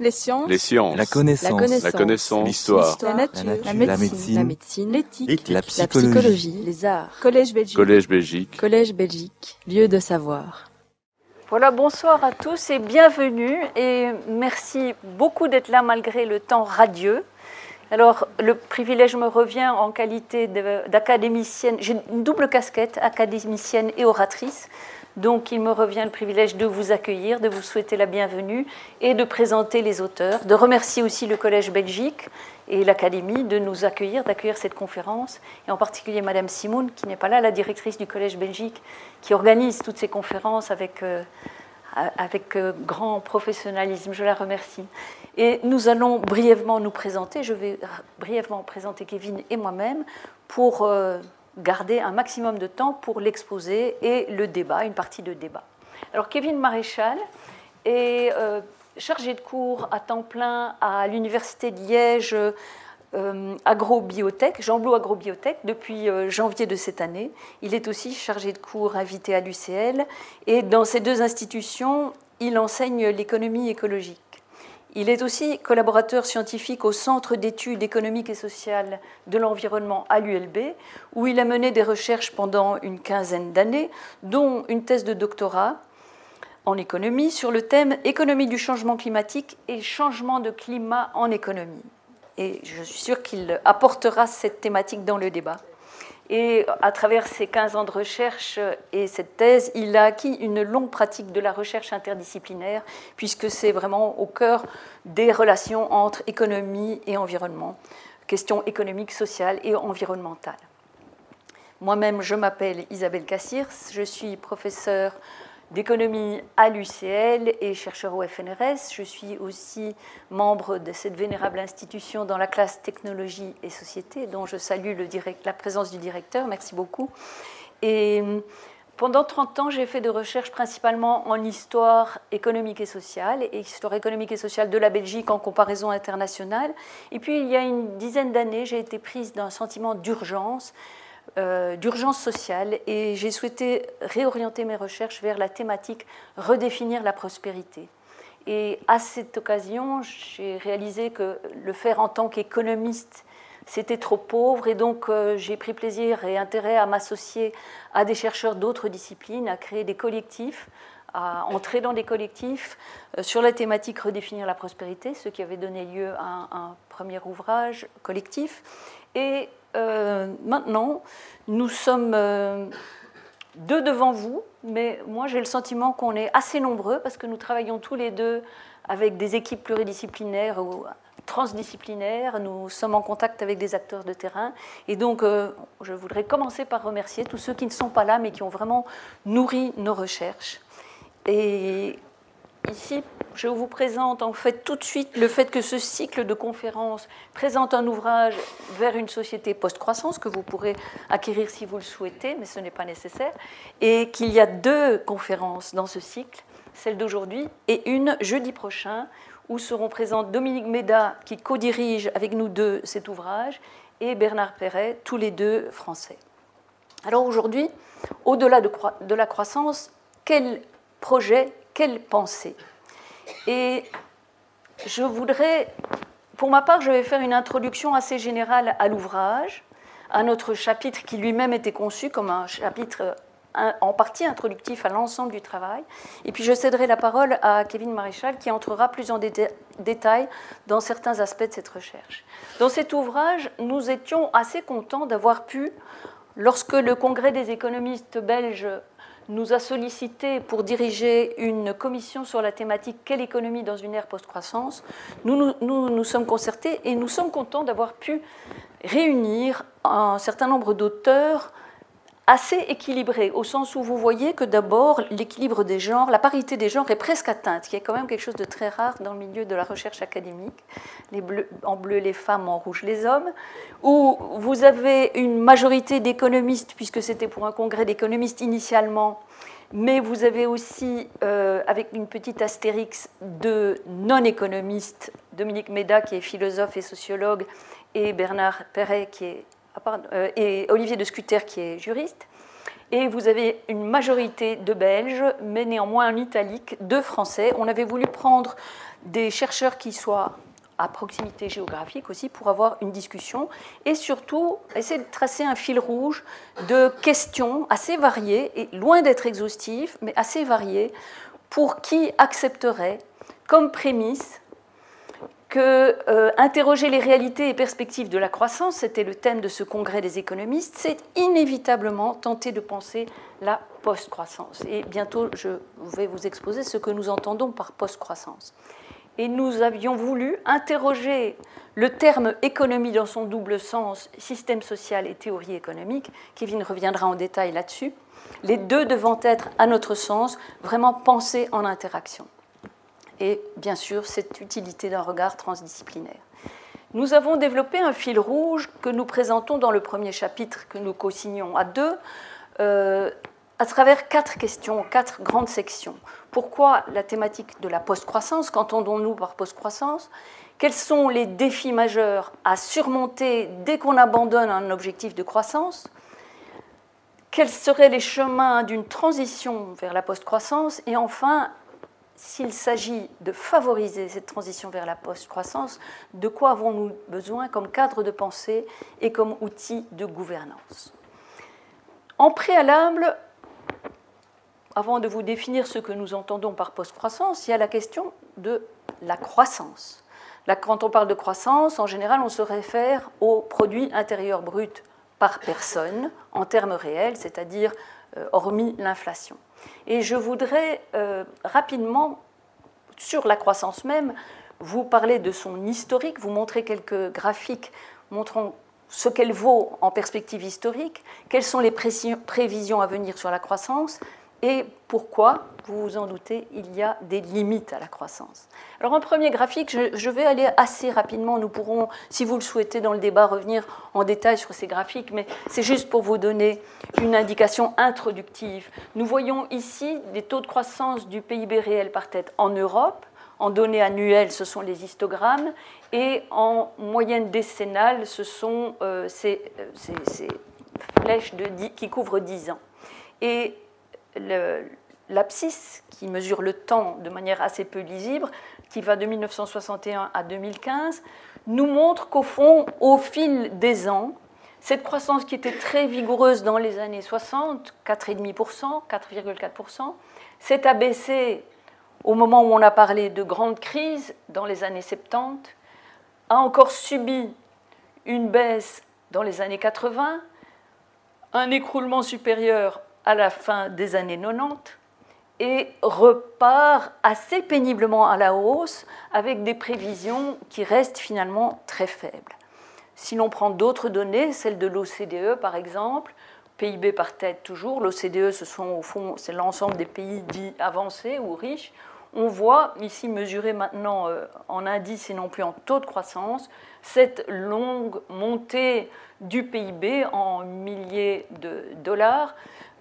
Les sciences. Les sciences. La connaissance. La connaissance. L'histoire. La nature. La La nature. médecine. La médecine. L'éthique. La La psychologie. Les arts. Collège Belgique. Collège Belgique. Collège Belgique. Lieu de savoir. Voilà, bonsoir à tous et bienvenue. Et merci beaucoup d'être là malgré le temps radieux. Alors, le privilège me revient en qualité d'académicienne. J'ai une double casquette, académicienne et oratrice. Donc, il me revient le privilège de vous accueillir, de vous souhaiter la bienvenue et de présenter les auteurs, de remercier aussi le Collège Belgique et l'Académie de nous accueillir, d'accueillir cette conférence, et en particulier Madame Simoun, qui n'est pas là, la directrice du Collège Belgique, qui organise toutes ces conférences avec, euh, avec euh, grand professionnalisme. Je la remercie. Et nous allons brièvement nous présenter. Je vais brièvement présenter Kevin et moi-même pour euh, garder un maximum de temps pour l'exposé et le débat, une partie de débat. Alors Kevin Maréchal est euh, chargé de cours à temps plein à l'Université de Liège euh, agrobiotech, Jean Agrobiotech, depuis euh, janvier de cette année. Il est aussi chargé de cours invité à l'UCL et dans ces deux institutions, il enseigne l'économie écologique. Il est aussi collaborateur scientifique au Centre d'études économiques et sociales de l'environnement à l'ULB, où il a mené des recherches pendant une quinzaine d'années, dont une thèse de doctorat en économie sur le thème économie du changement climatique et changement de climat en économie. Et je suis sûre qu'il apportera cette thématique dans le débat. Et à travers ces 15 ans de recherche et cette thèse, il a acquis une longue pratique de la recherche interdisciplinaire, puisque c'est vraiment au cœur des relations entre économie et environnement, questions économiques, sociales et environnementales. Moi-même, je m'appelle Isabelle Cassirs, je suis professeure d'économie à l'UCL et chercheur au FNRS. Je suis aussi membre de cette vénérable institution dans la classe technologie et société, dont je salue la présence du directeur. Merci beaucoup. Et pendant 30 ans, j'ai fait de recherches principalement en histoire économique et sociale, et histoire économique et sociale de la Belgique en comparaison internationale. Et puis, il y a une dizaine d'années, j'ai été prise d'un sentiment d'urgence euh, d'urgence sociale et j'ai souhaité réorienter mes recherches vers la thématique redéfinir la prospérité. Et à cette occasion, j'ai réalisé que le faire en tant qu'économiste, c'était trop pauvre et donc euh, j'ai pris plaisir et intérêt à m'associer à des chercheurs d'autres disciplines, à créer des collectifs, à entrer dans des collectifs euh, sur la thématique redéfinir la prospérité, ce qui avait donné lieu à un, un premier ouvrage collectif. Et euh, maintenant, nous sommes euh, deux devant vous, mais moi j'ai le sentiment qu'on est assez nombreux parce que nous travaillons tous les deux avec des équipes pluridisciplinaires ou transdisciplinaires. Nous sommes en contact avec des acteurs de terrain. Et donc, euh, je voudrais commencer par remercier tous ceux qui ne sont pas là, mais qui ont vraiment nourri nos recherches. Ici, je vous présente en fait tout de suite le fait que ce cycle de conférences présente un ouvrage vers une société post-croissance que vous pourrez acquérir si vous le souhaitez, mais ce n'est pas nécessaire, et qu'il y a deux conférences dans ce cycle, celle d'aujourd'hui et une jeudi prochain, où seront présentes Dominique Méda, qui co-dirige avec nous deux cet ouvrage, et Bernard Perret, tous les deux français. Alors aujourd'hui, au-delà de, de la croissance, quel projet, quelle pensée Et je voudrais, pour ma part, je vais faire une introduction assez générale à l'ouvrage, à notre chapitre qui lui-même était conçu comme un chapitre en partie introductif à l'ensemble du travail. Et puis je céderai la parole à Kevin Maréchal qui entrera plus en déta- détail dans certains aspects de cette recherche. Dans cet ouvrage, nous étions assez contents d'avoir pu, lorsque le Congrès des économistes belges nous a sollicité pour diriger une commission sur la thématique Quelle économie dans une ère post-croissance, nous nous, nous nous sommes concertés et nous sommes contents d'avoir pu réunir un certain nombre d'auteurs assez équilibré, au sens où vous voyez que d'abord, l'équilibre des genres, la parité des genres est presque atteinte, ce qui est quand même quelque chose de très rare dans le milieu de la recherche académique. Les bleus, en bleu les femmes, en rouge les hommes, où vous avez une majorité d'économistes, puisque c'était pour un congrès d'économistes initialement, mais vous avez aussi, euh, avec une petite astérix, de non-économistes, Dominique Méda, qui est philosophe et sociologue, et Bernard Perret, qui est et Olivier de Scuter qui est juriste. Et vous avez une majorité de Belges, mais néanmoins en italique, de Français. On avait voulu prendre des chercheurs qui soient à proximité géographique aussi pour avoir une discussion et surtout essayer de tracer un fil rouge de questions assez variées et loin d'être exhaustives, mais assez variées pour qui accepterait comme prémisse que euh, interroger les réalités et perspectives de la croissance, c'était le thème de ce congrès des économistes, c'est inévitablement tenter de penser la post-croissance. Et bientôt, je vais vous exposer ce que nous entendons par post-croissance et nous avions voulu interroger le terme économie dans son double sens, système social et théorie économique. Kevin reviendra en détail là-dessus. Les deux devant être, à notre sens, vraiment pensés en interaction. Et bien sûr, cette utilité d'un regard transdisciplinaire. Nous avons développé un fil rouge que nous présentons dans le premier chapitre que nous co-signons à deux, euh, à travers quatre questions, quatre grandes sections. Pourquoi la thématique de la post-croissance Qu'entendons-nous par post-croissance Quels sont les défis majeurs à surmonter dès qu'on abandonne un objectif de croissance Quels seraient les chemins d'une transition vers la post-croissance Et enfin, s'il s'agit de favoriser cette transition vers la post-croissance, de quoi avons-nous besoin comme cadre de pensée et comme outil de gouvernance? En préalable, avant de vous définir ce que nous entendons par post-croissance, il y a la question de la croissance. quand on parle de croissance, en général, on se réfère au produit intérieur brut par personne en termes réels, c'est-à-dire euh, hormis l'inflation. Et je voudrais euh, rapidement, sur la croissance même, vous parler de son historique, vous montrer quelques graphiques montrant ce qu'elle vaut en perspective historique, quelles sont les prévisions à venir sur la croissance, et pourquoi, vous vous en doutez, il y a des limites à la croissance. Alors un premier graphique, je, vais aller assez rapidement, nous pourrons, si vous le souhaitez dans le débat, revenir en détail sur ces graphiques, mais c'est juste pour vous donner une indication introductive. Nous voyons ici des taux de croissance du PIB réel par tête en Europe. En données annuelles, ce sont les histogrammes, et en moyenne décennale, ce sont euh, ces, ces, flèches qui couvrent 10 ans. Et l'abscisse, qui mesure le temps de manière assez peu lisible, qui va de 1961 à 2015, nous montre qu'au fond, au fil des ans, cette croissance qui était très vigoureuse dans les années 60, 4,5%, 4,4%, s'est abaissée au moment où on a parlé de grande crise dans les années 70, a encore subi une baisse dans les années 80, un écroulement supérieur à la fin des années 90 et repart assez péniblement à la hausse avec des prévisions qui restent finalement très faibles. Si l'on prend d'autres données, celles de l'OCDE par exemple, PIB par tête toujours, l'OCDE ce sont au fond c'est l'ensemble des pays dits avancés ou riches, on voit ici mesuré maintenant euh, en indice et non plus en taux de croissance cette longue montée du PIB en milliers de dollars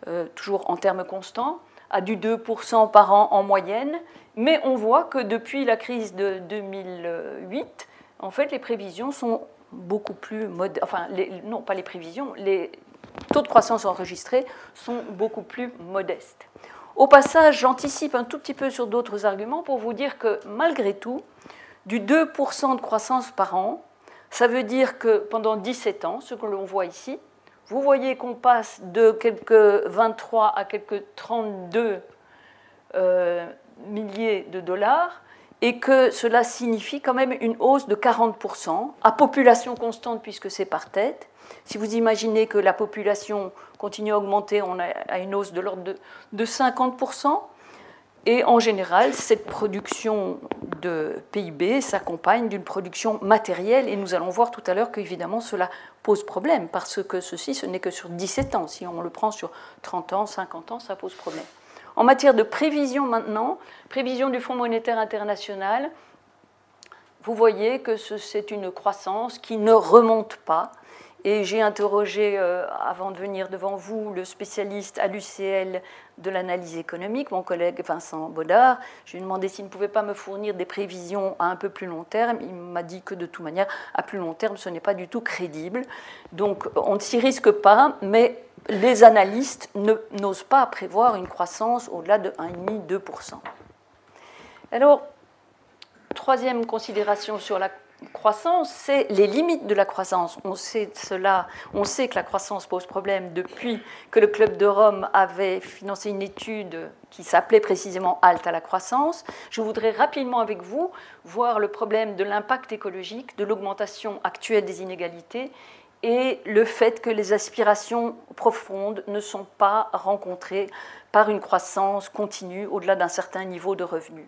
euh, toujours en termes constants, à du 2% par an en moyenne, mais on voit que depuis la crise de 2008, en fait, les prévisions sont beaucoup plus modestes, enfin, non, pas les prévisions, les taux de croissance enregistrés sont beaucoup plus modestes. Au passage, j'anticipe un tout petit peu sur d'autres arguments pour vous dire que malgré tout, du 2% de croissance par an, ça veut dire que pendant 17 ans, ce que l'on voit ici, vous voyez qu'on passe de quelques 23 à quelques 32 euh, milliers de dollars et que cela signifie quand même une hausse de 40% à population constante puisque c'est par tête. Si vous imaginez que la population continue à augmenter, on a une hausse de l'ordre de, de 50%. Et en général, cette production de PIB s'accompagne d'une production matérielle, et nous allons voir tout à l'heure qu'évidemment cela pose problème, parce que ceci, ce n'est que sur 17 ans. Si on le prend sur 30 ans, 50 ans, ça pose problème. En matière de prévision maintenant, prévision du Fonds monétaire international, vous voyez que c'est une croissance qui ne remonte pas, et j'ai interrogé, euh, avant de venir devant vous, le spécialiste à l'UCL de l'analyse économique, mon collègue Vincent Baudard. Je lui ai demandé s'il ne pouvait pas me fournir des prévisions à un peu plus long terme. Il m'a dit que de toute manière, à plus long terme, ce n'est pas du tout crédible. Donc on ne s'y risque pas, mais les analystes n'osent pas prévoir une croissance au-delà de 1,5-2%. Alors, troisième considération sur la croissance, c'est les limites de la croissance. On sait cela, on sait que la croissance pose problème depuis que le Club de Rome avait financé une étude qui s'appelait précisément Halte à la croissance. Je voudrais rapidement avec vous voir le problème de l'impact écologique, de l'augmentation actuelle des inégalités et le fait que les aspirations profondes ne sont pas rencontrées par une croissance continue au-delà d'un certain niveau de revenus.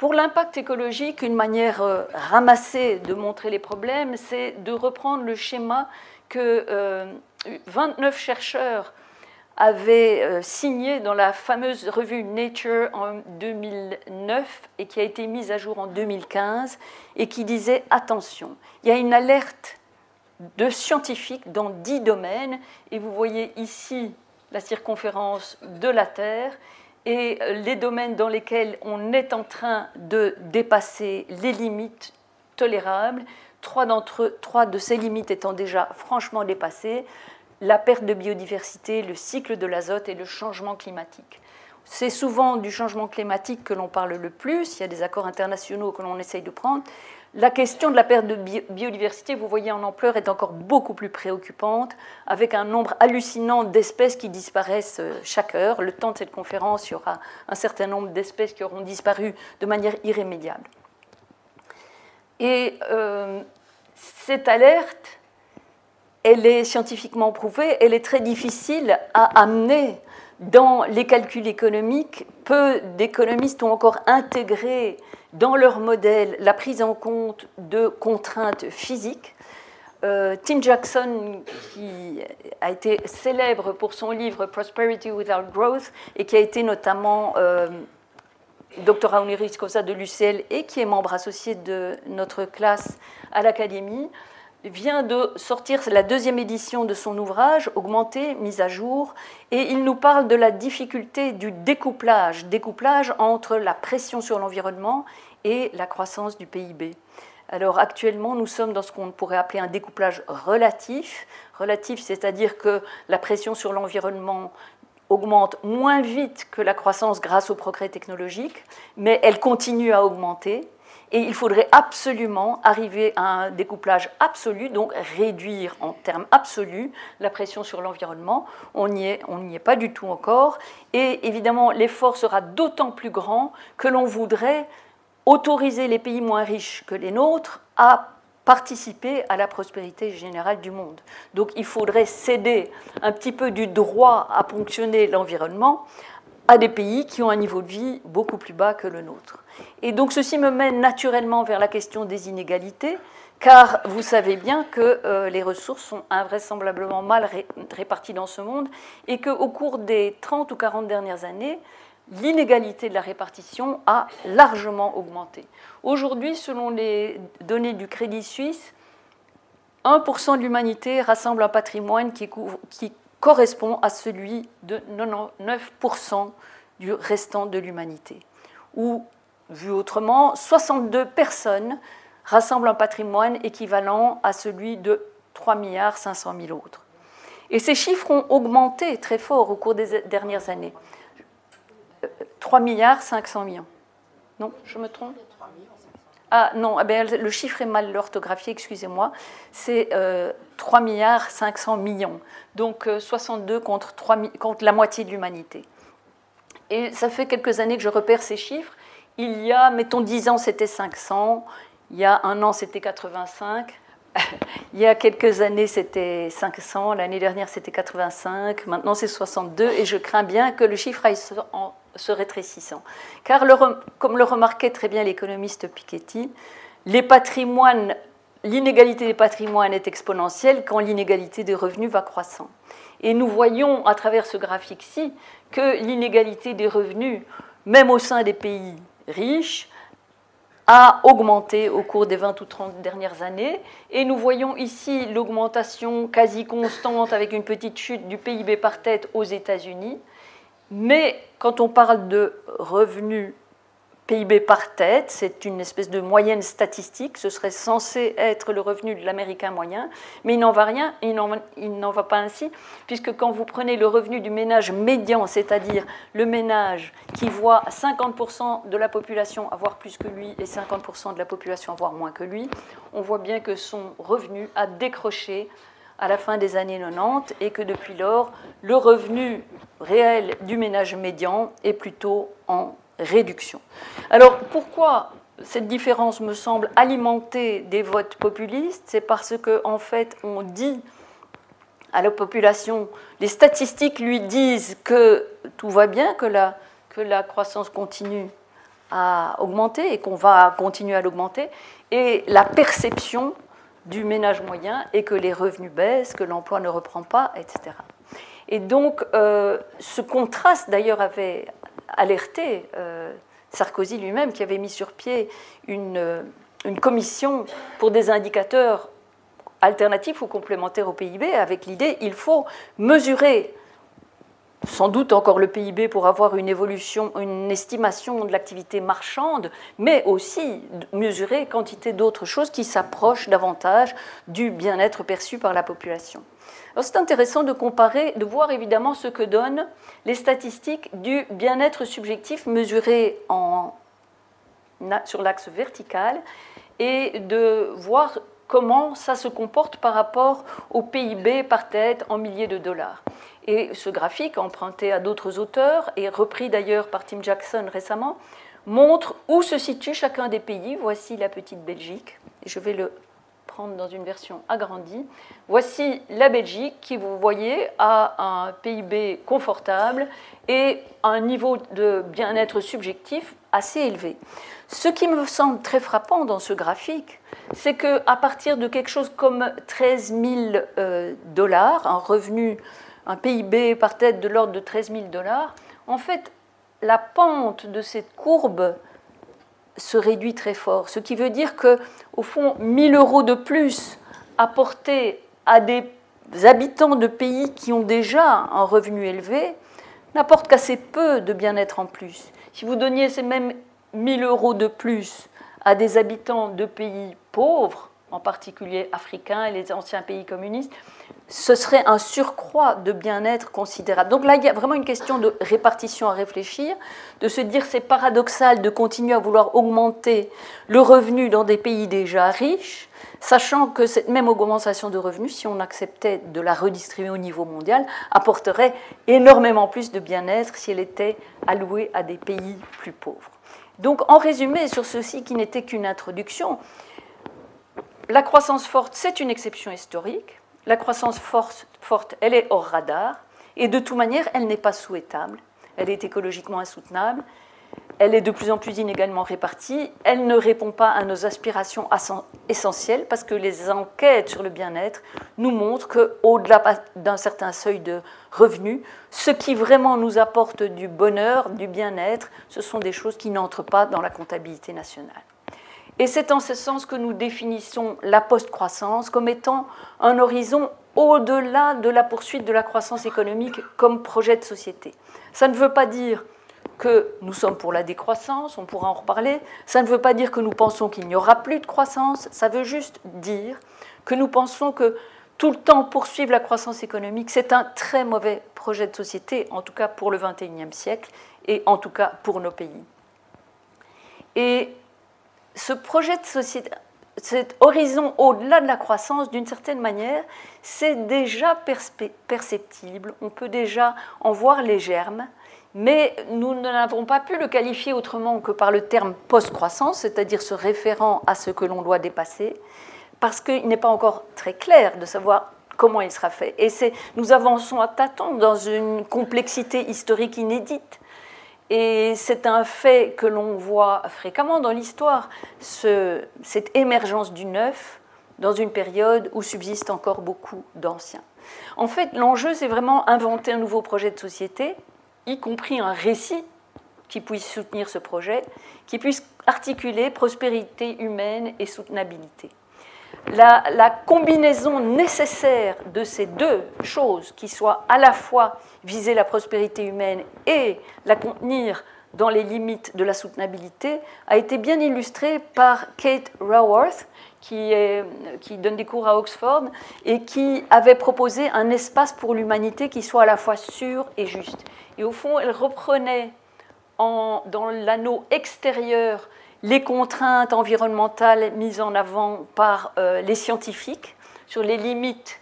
Pour l'impact écologique, une manière euh, ramassée de montrer les problèmes, c'est de reprendre le schéma que 29 euh, chercheurs avaient euh, signé dans la fameuse revue Nature en 2009 et qui a été mise à jour en 2015 et qui disait attention, il y a une alerte de scientifiques dans dix domaines et vous voyez ici la circonférence de la Terre et les domaines dans lesquels on est en train de dépasser les limites tolérables, trois, d'entre trois de ces limites étant déjà franchement dépassées, la perte de biodiversité, le cycle de l'azote et le changement climatique. C'est souvent du changement climatique que l'on parle le plus, il y a des accords internationaux que l'on essaye de prendre, la question de la perte de biodiversité, vous voyez en ampleur, est encore beaucoup plus préoccupante, avec un nombre hallucinant d'espèces qui disparaissent euh, chaque heure. Le temps de cette conférence, il y aura un certain nombre d'espèces qui auront disparu de manière irrémédiable. Et euh, cette alerte, elle est scientifiquement prouvée, elle est très difficile à amener dans les calculs économiques. Peu d'économistes ont encore intégré dans leur modèle la prise en compte de contraintes physiques. Euh, Tim Jackson, qui a été célèbre pour son livre Prosperity Without Growth et qui a été notamment euh, doctorat honoris causa de l'UCL et qui est membre associé de notre classe à l'Académie, vient de sortir la deuxième édition de son ouvrage, augmenté, mise à jour, et il nous parle de la difficulté du découplage, découplage entre la pression sur l'environnement et la croissance du PIB. Alors actuellement, nous sommes dans ce qu'on pourrait appeler un découplage relatif. Relatif, c'est-à-dire que la pression sur l'environnement augmente moins vite que la croissance grâce au progrès technologique, mais elle continue à augmenter. Et il faudrait absolument arriver à un découplage absolu, donc réduire en termes absolus la pression sur l'environnement. On n'y est, pas du tout encore. Et évidemment, l'effort sera d'autant plus grand que l'on voudrait autoriser les pays moins riches que les nôtres à participer à la prospérité générale du monde. Donc il faudrait céder un petit peu du droit à ponctionner l'environnement à des pays qui ont un niveau de vie beaucoup plus bas que le nôtre. Et donc ceci me mène naturellement vers la question des inégalités, car vous savez bien que euh, les ressources sont invraisemblablement mal réparties dans ce monde et qu'au cours des 30 ou 40 dernières années, l'inégalité de la répartition a largement augmenté. Aujourd'hui, selon les données du Crédit Suisse, 1% de l'humanité rassemble un patrimoine qui, correspond à celui de 99% du restant de l'humanité. Ou, vu autrement, 62 personnes rassemblent un patrimoine équivalent à celui de 3 milliards 500 000 autres. Et ces chiffres ont augmenté très fort au cours des dernières années. 3 milliards 500 millions. Non, je me trompe? Ah non, eh ben, le chiffre est mal orthographié, excusez-moi. C'est 3 euh, milliards 500 millions. Donc 62 euh, 3, contre la moitié de l'humanité. Et ça fait quelques années que je repère ces chiffres. Il y a, mettons, 10 ans, c'était 500. Il y a un an, c'était 85. Il y a quelques années, c'était 500. L'année dernière, c'était 85. Maintenant, c'est 62. Et je crains bien que le chiffre aille en se rétrécissant. Car, comme le remarquait très bien l'économiste Piketty, les patrimoines, l'inégalité des patrimoines est exponentielle quand l'inégalité des revenus va croissant. Et nous voyons à travers ce graphique-ci que l'inégalité des revenus, même au sein des pays riches, a augmenté au cours des 20 ou 30 dernières années. Et nous voyons ici l'augmentation quasi constante avec une petite chute du PIB par tête aux États-Unis. Mais quand on parle de revenus PIB par tête, c'est une espèce de moyenne statistique, ce serait censé être le revenu de l'Américain moyen, mais il n'en va rien, il n'en va pas ainsi, puisque quand vous prenez le revenu du ménage médian, c'est-à-dire le ménage qui voit 50% de la population avoir plus que lui et 50% de la population avoir moins que lui, on voit bien que son revenu a décroché à la fin des années 90 et que depuis lors, le revenu réel du ménage médian est plutôt en réduction. Alors pourquoi cette différence me semble alimenter des votes populistes? C'est parce qu'en en fait, on dit à la population, les statistiques lui disent que tout va bien, que la, que la croissance continue à augmenter et qu'on va continuer à l'augmenter, et la perception du ménage moyen est que les revenus baissent, que l'emploi ne reprend pas, etc. Et donc, euh, ce contraste, d'ailleurs, avait alerté euh, Sarkozy lui-même, qui avait mis sur pied une, euh, une, commission pour des indicateurs alternatifs ou complémentaires au PIB, avec l'idée il faut mesurer sans doute encore le PIB pour avoir une évolution, une estimation de l'activité marchande, mais aussi mesurer quantité d'autres choses qui s'approchent davantage du bien-être perçu par la population. C'est intéressant de comparer, de voir évidemment ce que donnent les statistiques du bien-être subjectif mesuré en, sur l'axe vertical et de voir comment ça se comporte par rapport au PIB par tête en milliers de dollars. Et ce graphique, emprunté à d'autres auteurs et repris d'ailleurs par Tim Jackson récemment, montre où se situe chacun des pays. Voici la petite Belgique. je vais le prendre dans une version agrandie. Voici la Belgique qui, vous voyez, a un PIB confortable et un niveau de bien-être subjectif assez élevé. Ce qui me semble très frappant dans ce graphique, c'est qu'à partir de quelque chose comme 13 000 euh, dollars, un revenu, un PIB par tête de l'ordre de 13 000 dollars, en fait, la pente de cette courbe se réduit très fort. Ce qui veut dire que, au fond, 1000 euros de plus apportés à des habitants de pays qui ont déjà un revenu élevé n'apportent qu'assez peu de bien-être en plus. Si vous donniez ces mêmes 1000 euros de plus à des habitants de pays pauvres, en particulier africains et les anciens pays communistes, ce serait un surcroît de bien-être considérable. Donc là, il y a vraiment une question de répartition à réfléchir, de se dire c'est paradoxal de continuer à vouloir augmenter le revenu dans des pays déjà riches, sachant que cette même augmentation de revenus, si on acceptait de la redistribuer au niveau mondial, apporterait énormément plus de bien-être si elle était allouée à des pays plus pauvres. Donc en résumé, sur ceci qui n'était qu'une introduction, la croissance forte, c'est une exception historique la croissance forte, elle est hors radar, et de toute manière, elle n'est pas souhaitable, elle est écologiquement insoutenable, elle est de plus en plus inégalement répartie, elle ne répond pas à nos aspirations essentielles, parce que les enquêtes sur le bien-être nous montrent qu'au-delà d'un certain seuil de revenus, ce qui vraiment nous apporte du bonheur, du bien-être, ce sont des choses qui n'entrent pas dans la comptabilité nationale. Et c'est en ce sens que nous définissons la post-croissance comme étant un horizon au-delà de la poursuite de la croissance économique comme projet de société. Ça ne veut pas dire que nous sommes pour la décroissance, on pourra en reparler. Ça ne veut pas dire que nous pensons qu'il n'y aura plus de croissance. Ça veut juste dire que nous pensons que tout le temps poursuivre la croissance économique, c'est un très mauvais projet de société, en tout cas pour le XXIe siècle et en tout cas pour nos pays. Et ce projet de société, cet horizon au-delà de la croissance, d'une certaine manière, c'est déjà perceptible, on peut déjà en voir les germes, mais nous n'avons pas pu le qualifier autrement que par le terme post-croissance, c'est-à-dire se référant à ce que l'on doit dépasser, parce qu'il n'est pas encore très clair de savoir comment il sera fait. Et nous avançons à tâtons dans une complexité historique inédite. Et c'est un fait que l'on voit fréquemment dans l'histoire, cette émergence du neuf dans une période où subsistent encore beaucoup d'anciens. En fait, l'enjeu, c'est vraiment inventer un nouveau projet de société, y compris un récit qui puisse soutenir ce projet, qui puisse articuler prospérité humaine et soutenabilité la, combinaison nécessaire de ces deux choses, qui soient à la fois viser la prospérité humaine et la contenir dans les limites de la soutenabilité a été bien illustré par Kate Raworth, qui, donne des cours à Oxford et qui avait proposé un espace pour l'humanité qui soit à la fois sûr et juste. Et au fond, elle reprenait en, dans l'anneau extérieur les contraintes environnementales mises en avant par euh, les scientifiques sur les limites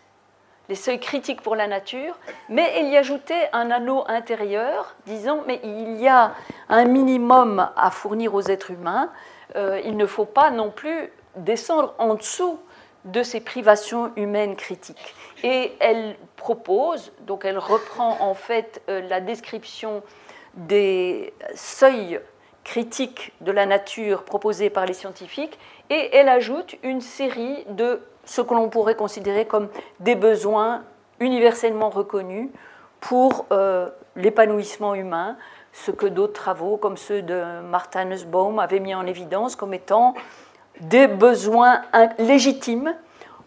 les seuils critiques pour la nature, mais il y ajoutait un anneau intérieur disant mais il y a un minimum à fournir aux êtres humains, euh, il ne faut pas non plus descendre en dessous de ces privations humaines critiques. Et elle propose, donc elle reprend en fait euh, la description des seuils critiques de la nature proposés par les scientifiques, et elle ajoute une série de ce que l'on pourrait considérer comme des besoins universellement reconnus pour euh, l'épanouissement humain, ce que d'autres travaux, comme ceux de Martha Nussbaum, avaient mis en évidence comme étant des besoins légitimes,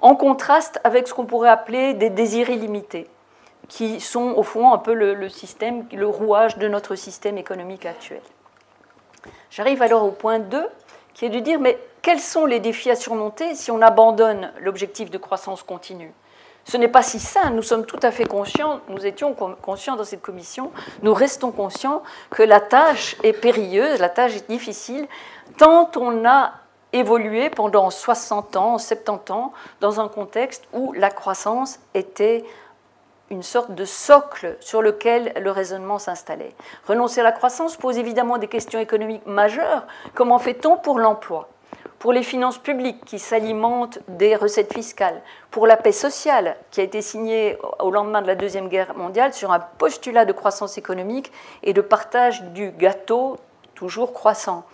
en contraste avec ce qu'on pourrait appeler des désirs illimités, qui sont au fond un peu le, système, le rouage de notre système économique actuel. J'arrive alors au point 2, qui est de dire, mais quels sont les défis à surmonter si on abandonne l'objectif de croissance continue? Ce n'est pas si simple, nous sommes tout à fait conscients, nous étions conscients dans cette commission, nous restons conscients que la tâche est périlleuse, la tâche est difficile, tant on a évolué pendant 60 ans, 70 ans, dans un contexte où la croissance était une sorte de socle sur lequel le raisonnement s'installait. Renoncer à la croissance pose évidemment des questions économiques majeures. Comment fait-on pour l'emploi? Pour les finances publiques qui s'alimentent des recettes fiscales, pour la paix sociale qui a été signée au lendemain de la Deuxième Guerre mondiale sur un postulat de croissance économique et de partage du gâteau toujours croissant.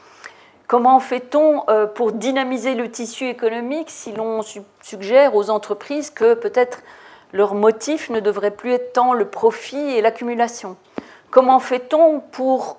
Comment fait-on euh, pour dynamiser le tissu économique si l'on suggère aux entreprises que peut-être leur motif ne devrait plus être tant le profit et l'accumulation Comment fait-on pour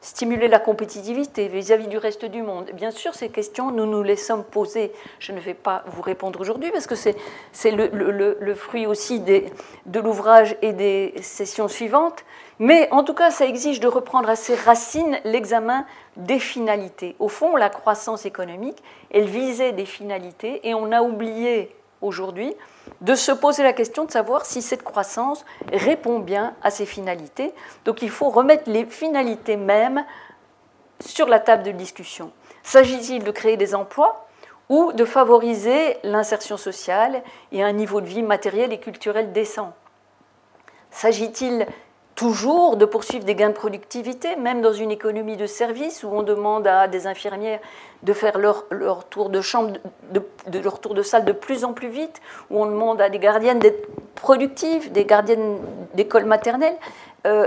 stimuler la compétitivité vis-à-vis du reste du monde? Bien sûr, ces questions, nous nous les sommes posées. Je ne vais pas vous répondre aujourd'hui parce que c'est le, le, le, fruit aussi des, de l'ouvrage et des sessions suivantes. Mais en tout cas, ça exige de reprendre à ses racines l'examen des finalités. Au fond, la croissance économique, elle visait des finalités et on a oublié aujourd'hui de se poser la question de savoir si cette croissance répond bien à ces finalités. Donc il faut remettre les finalités mêmes sur la table de discussion. S'agit-il de créer des emplois ou de favoriser l'insertion sociale et un niveau de vie matériel et culturel décent? S'agit-il toujours de poursuivre des gains de productivité, même dans une économie de service où on demande à des infirmières de faire leur, leur tour de chambre, de, leur tour de salle de plus en plus vite, où on demande à des gardiennes d'être productives, des gardiennes d'école maternelle. Euh,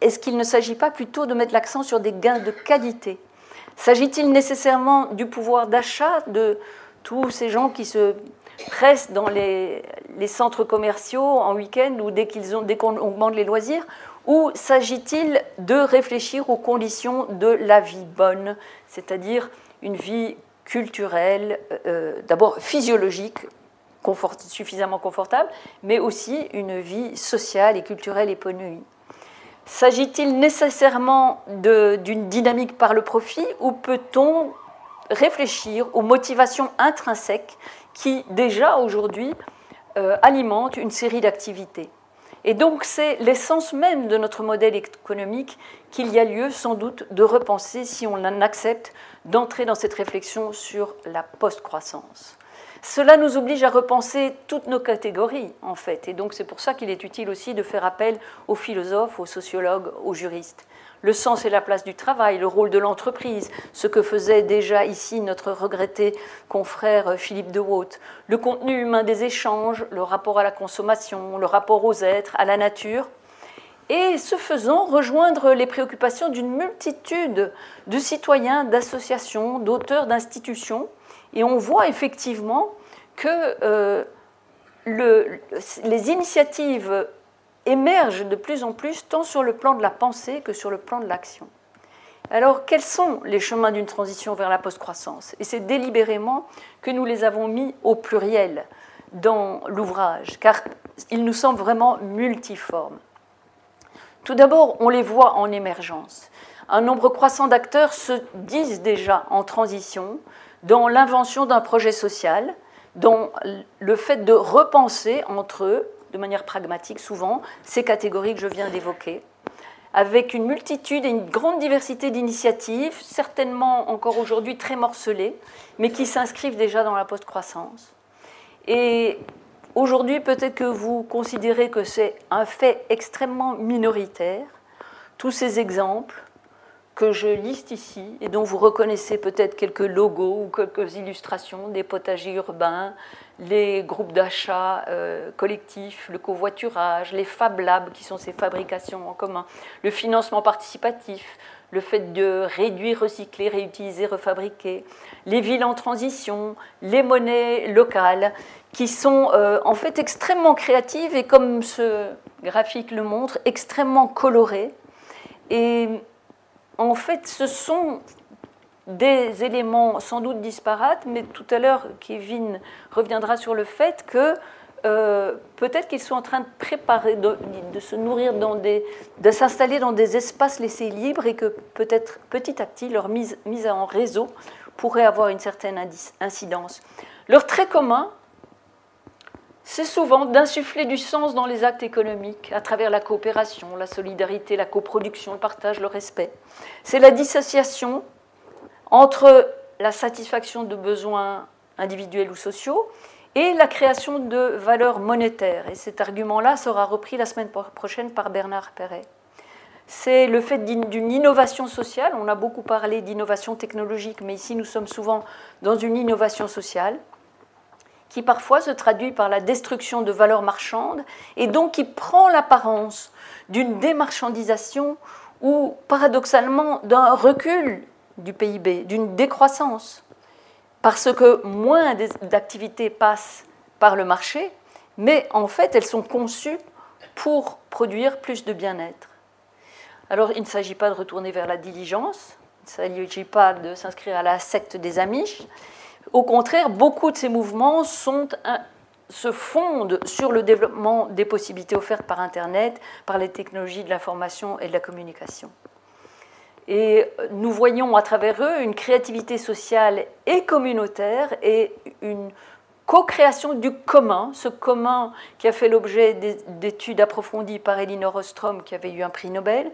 est-ce qu'il ne s'agit pas plutôt de mettre l'accent sur des gains de qualité? S'agit-il nécessairement du pouvoir d'achat de tous ces gens qui se pressent dans les, centres commerciaux en week-end ou dès qu'on augmente les loisirs ou s'agit-il de réfléchir aux conditions de la vie bonne, c'est-à-dire une vie culturelle, euh, d'abord physiologique, suffisamment confortable, mais aussi une vie sociale et culturelle épanouie? S'agit-il nécessairement d'une dynamique par le profit ou peut-on réfléchir aux motivations intrinsèques qui déjà aujourd'hui euh, alimentent une série d'activités. Et donc c'est l'essence même de notre modèle économique qu'il y a lieu sans doute de repenser, si on en accepte, d'entrer dans cette réflexion sur la post-croissance. Cela nous oblige à repenser toutes nos catégories, en fait, et donc c'est pour ça qu'il est utile aussi de faire appel aux philosophes, aux sociologues, aux juristes le sens et la place du travail, le rôle de l'entreprise, ce que faisait déjà ici notre regretté confrère Philippe de Waute, le contenu humain des échanges, le rapport à la consommation, le rapport aux êtres, à la nature, et ce faisant rejoindre les préoccupations d'une multitude de citoyens, d'associations, d'auteurs, d'institutions. Et on voit effectivement que euh, les initiatives émergent de plus en plus tant sur le plan de la pensée que sur le plan de l'action. Alors, quels sont les chemins d'une transition vers la post-croissance? Et c'est délibérément que nous les avons mis au pluriel dans l'ouvrage, car ils nous semblent vraiment multiformes. Tout d'abord, on les voit en émergence. un nombre croissant d'acteurs se disent déjà en transition dans l'invention d'un projet social, dans le fait de repenser entre eux, de manière pragmatique souvent, ces catégories que je viens d'évoquer, avec une multitude et une grande diversité d'initiatives, certainement encore aujourd'hui très morcelées, mais qui s'inscrivent déjà dans la post-croissance. Et aujourd'hui, peut-être que vous considérez que c'est un fait extrêmement minoritaire, tous ces exemples que je liste ici et dont vous reconnaissez peut-être quelques logos ou quelques illustrations des potagers urbains, les groupes d'achat euh, collectifs, le covoiturage, les Fab Labs qui sont ces fabrications en commun, le financement participatif, le fait de réduire, recycler, réutiliser, refabriquer, les villes en transition, les monnaies locales qui sont euh, en fait extrêmement créatives et comme ce graphique le montre, extrêmement colorées. Et en fait, ce sont des éléments sans doute disparates, mais tout à l'heure, Kevin reviendra sur le fait que euh, peut-être qu'ils sont en train de préparer, de, se nourrir, dans des, de s'installer dans des espaces laissés libres et que peut-être petit à petit leur mise, mise en réseau pourrait avoir une certaine incidence. Leur trait commun, c'est souvent d'insuffler du sens dans les actes économiques à travers la coopération, la solidarité, la coproduction, le partage, le respect. C'est la dissociation entre la satisfaction de besoins individuels ou sociaux et la création de valeurs monétaires. Et cet argument-là sera repris la semaine prochaine par Bernard Perret. C'est le fait d'une innovation sociale. On a beaucoup parlé d'innovation technologique, mais ici nous sommes souvent dans une innovation sociale qui parfois se traduit par la destruction de valeurs marchandes et donc qui prend l'apparence d'une démarchandisation ou paradoxalement d'un recul du PIB, d'une décroissance, parce que moins d'activités passent par le marché, mais en fait elles sont conçues pour produire plus de bien-être. Alors il ne s'agit pas de retourner vers la diligence, il ne s'agit pas de s'inscrire à la secte des Amish. Au contraire, beaucoup de ces mouvements se fondent sur le développement des possibilités offertes par Internet, par les technologies de l'information et de la communication. Et nous voyons à travers eux une créativité sociale et communautaire et une co-création du commun, ce commun qui a fait l'objet d'études approfondies par Elinor Ostrom, qui avait eu un prix Nobel.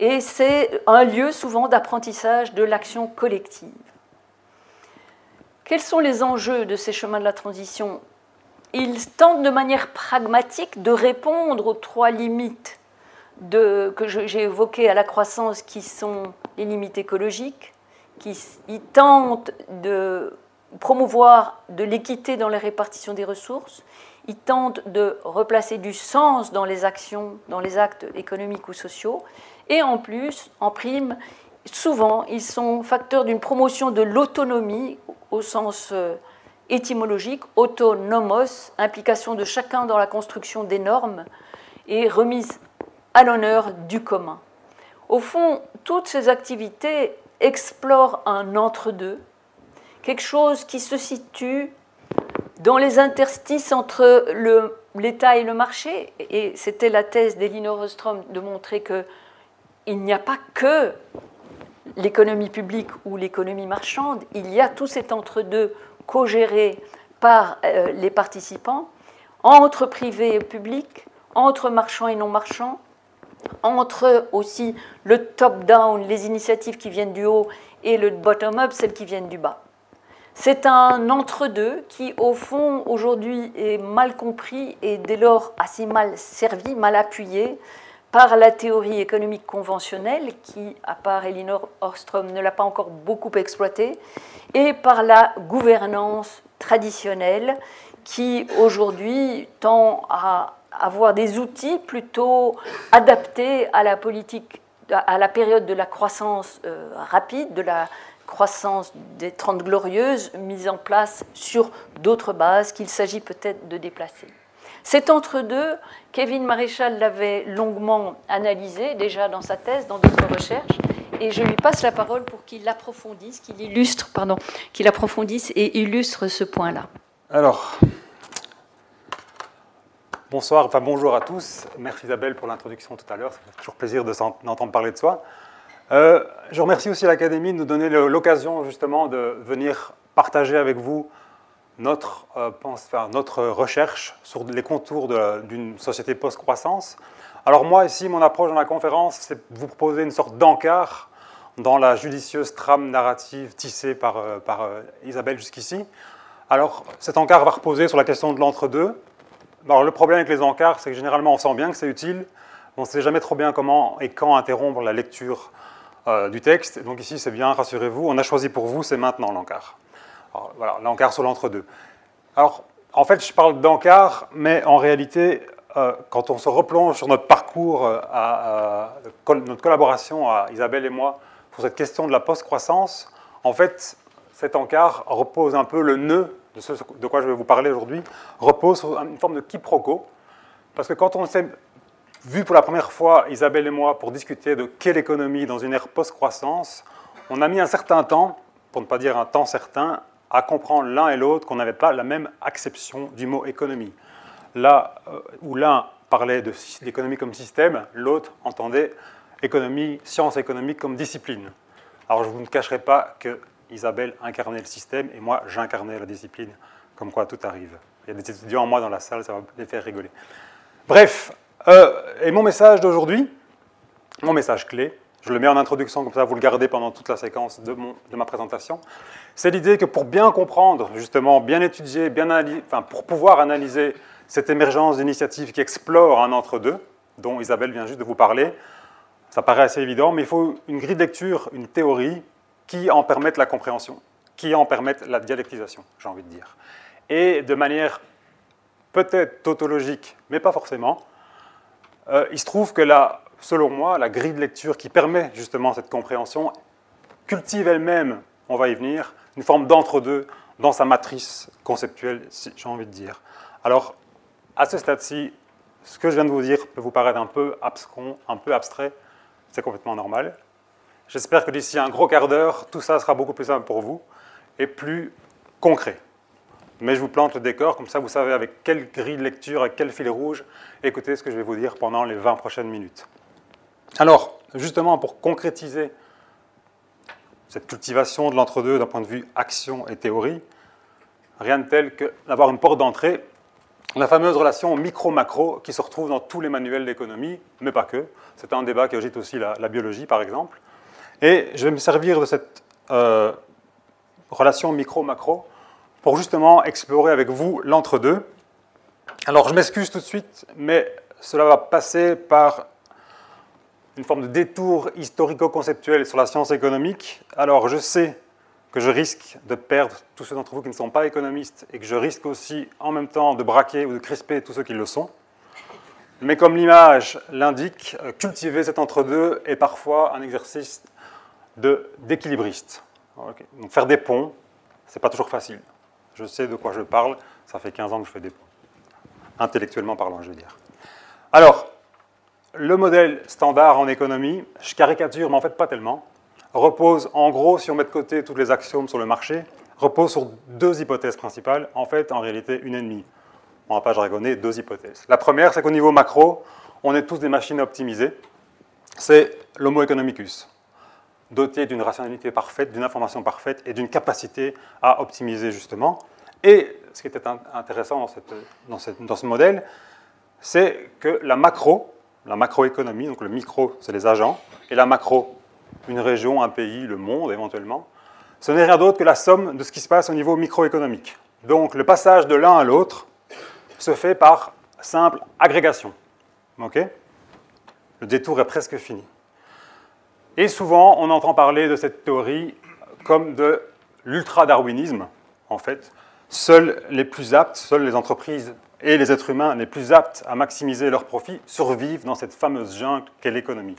Et c'est un lieu souvent d'apprentissage de l'action collective. Quels sont les enjeux de ces chemins de la transition? Ils tentent de manière pragmatique de répondre aux trois limites que j'ai évoquées à la croissance, qui sont les limites écologiques, qui tentent de promouvoir de l'équité dans la répartition des ressources, ils tentent de replacer du sens dans les actions, dans les actes économiques ou sociaux, et en plus, en prime, souvent, ils sont facteurs d'une promotion de l'autonomie au sens euh, étymologique, autonomos, implication de chacun dans la construction des normes, et remise à l'honneur du commun. Au fond, toutes ces activités explorent un entre-deux, quelque chose qui se situe dans les interstices entre l'État et le marché. Et c'était la thèse d'Elinor Ostrom de montrer qu'il n'y a pas que l'économie publique ou l'économie marchande, il y a tout cet entre-deux co-géré par euh, les participants, entre privé et public, entre marchands et non marchands, entre aussi le top-down, les initiatives qui viennent du haut, et le bottom-up, celles qui viennent du bas. C'est un entre-deux qui, au fond, aujourd'hui est mal compris et dès lors assez mal servi, mal appuyé par la théorie économique conventionnelle, qui, à part Elinor Ostrom, ne l'a pas encore beaucoup exploité, et par la gouvernance traditionnelle, qui aujourd'hui tend à avoir des outils plutôt adaptés à la politique, à la période de la croissance euh, rapide, de la croissance des Trente Glorieuses, mise en place sur d'autres bases qu'il s'agit peut-être de déplacer. Cet entre-deux, Kevin Maréchal l'avait longuement analysé déjà dans sa thèse, dans d'autres recherches, et je lui passe la parole pour qu'il approfondisse, qu'il illustre, pardon, qu'il approfondisse et illustre ce point-là. Alors, bonsoir, enfin bonjour à tous. Merci Isabelle pour l'introduction tout à l'heure. Fait toujours plaisir de d'entendre parler de soi. Euh, je remercie aussi l'Académie de nous donner l'occasion justement de venir partager avec vous notre, euh, notre recherche sur les contours d'une société post-croissance. Alors moi, ici, mon approche dans la conférence, c'est de vous proposer une sorte d'encart dans la judicieuse trame narrative tissée par, euh, par Isabelle jusqu'ici. Alors cet encart va reposer sur la question de l'entre-deux. Alors le problème avec les encarts, c'est que généralement on sent bien que c'est utile, on ne sait jamais trop bien comment et quand interrompre la lecture euh, du texte. Donc ici, c'est bien, rassurez-vous, on a choisi pour vous, c'est maintenant l'encart. Voilà, l'encart sur l'entre-deux. Alors, en fait, je parle d'encart, mais en réalité, euh, quand on se replonge sur notre parcours, euh, notre collaboration à Isabelle et moi, pour cette question de la post-croissance, en fait, cet encart repose un peu le nœud de ce de quoi je vais vous parler aujourd'hui, repose sur une forme de quiproquo. Parce que quand on s'est vu pour la première fois, Isabelle et moi, pour discuter de quelle économie dans une ère post-croissance, on a mis un certain temps, pour ne pas dire un temps certain, à comprendre l'un et l'autre qu'on n'avait pas la même acception du mot économie. Là euh, où l'un parlait d'économie comme système, l'autre entendait économie, science économique comme discipline. Alors je ne vous cacherai pas que Isabelle incarnait le système et moi j'incarnais la discipline, comme quoi tout arrive. Il y a des étudiants en moi dans la salle, ça va les faire rigoler. Bref, euh, et mon message d'aujourd'hui, mon message clé, je le mets en introduction, comme ça vous le gardez pendant toute la séquence de, ma présentation, c'est l'idée que pour bien comprendre, justement, bien étudier, bien analyser, enfin, pour pouvoir analyser cette émergence d'initiatives qui explorent un entre-deux, dont Isabelle vient juste de vous parler, ça paraît assez évident, mais il faut une grille de lecture, une théorie qui en permette la compréhension, qui en permette la dialectisation, j'ai envie de dire. Et de manière peut-être tautologique, mais pas forcément, euh, il se trouve que là, selon moi, la grille de lecture qui permet justement cette compréhension cultive elle-même, on va y venir, une forme d'entre-deux dans sa matrice conceptuelle, si j'ai envie de dire. Alors, à ce stade-ci, ce que je viens de vous dire peut vous paraître un peu abscon, un peu abstrait, c'est complètement normal. J'espère que d'ici un gros quart d'heure, tout ça sera beaucoup plus simple pour vous et plus concret mais je vous plante le décor, comme ça vous savez avec quelle grille de lecture, avec quel fil rouge, écoutez ce que je vais vous dire pendant les 20 prochaines minutes. Alors, justement, pour concrétiser cette cultivation de l'entre-deux d'un point de vue action et théorie, rien de tel que d'avoir une porte d'entrée, la fameuse relation micro-macro qui se retrouve dans tous les manuels d'économie, mais pas que. C'est un débat qui agite aussi la, biologie, par exemple. Et je vais me servir de cette euh, relation micro-macro pour justement explorer avec vous l'entre-deux. Alors je m'excuse tout de suite, mais cela va passer par une forme de détour historico-conceptuel sur la science économique. Alors je sais que je risque de perdre tous ceux d'entre vous qui ne sont pas économistes et que je risque aussi en même temps de braquer ou de crisper tous ceux qui le sont. Mais comme l'image l'indique, cultiver cet entre-deux est parfois un exercice d'équilibriste. Donc faire des ponts, ce n'est pas toujours facile. Je sais de quoi je parle, ça fait 15 ans que je fais des ponts. Intellectuellement parlant, je veux dire. Alors, le modèle standard en économie, je caricature, mais en fait pas tellement, repose en gros, si on met de côté tous les axiomes sur le marché, repose sur deux hypothèses principales, en fait en réalité une et demie. On ne va pas jargonner, deux hypothèses. La première, c'est qu'au niveau macro, on est tous des machines optimisées. C'est l'homo economicus doté d'une rationalité parfaite, d'une information parfaite et d'une capacité à optimiser justement. Et ce qui était intéressant dans, ce modèle, c'est que la macro, la macroéconomie, donc le micro, c'est les agents, et la macro, une région, un pays, le monde éventuellement, ce n'est rien d'autre que la somme de ce qui se passe au niveau microéconomique. Donc le passage de l'un à l'autre se fait par simple agrégation. Le détour est presque fini. Et souvent, on entend parler de cette théorie comme de l'ultra-darwinisme, en fait. Seuls les plus aptes, seules les entreprises et les êtres humains les plus aptes à maximiser leurs profits survivent dans cette fameuse jungle qu'est l'économie.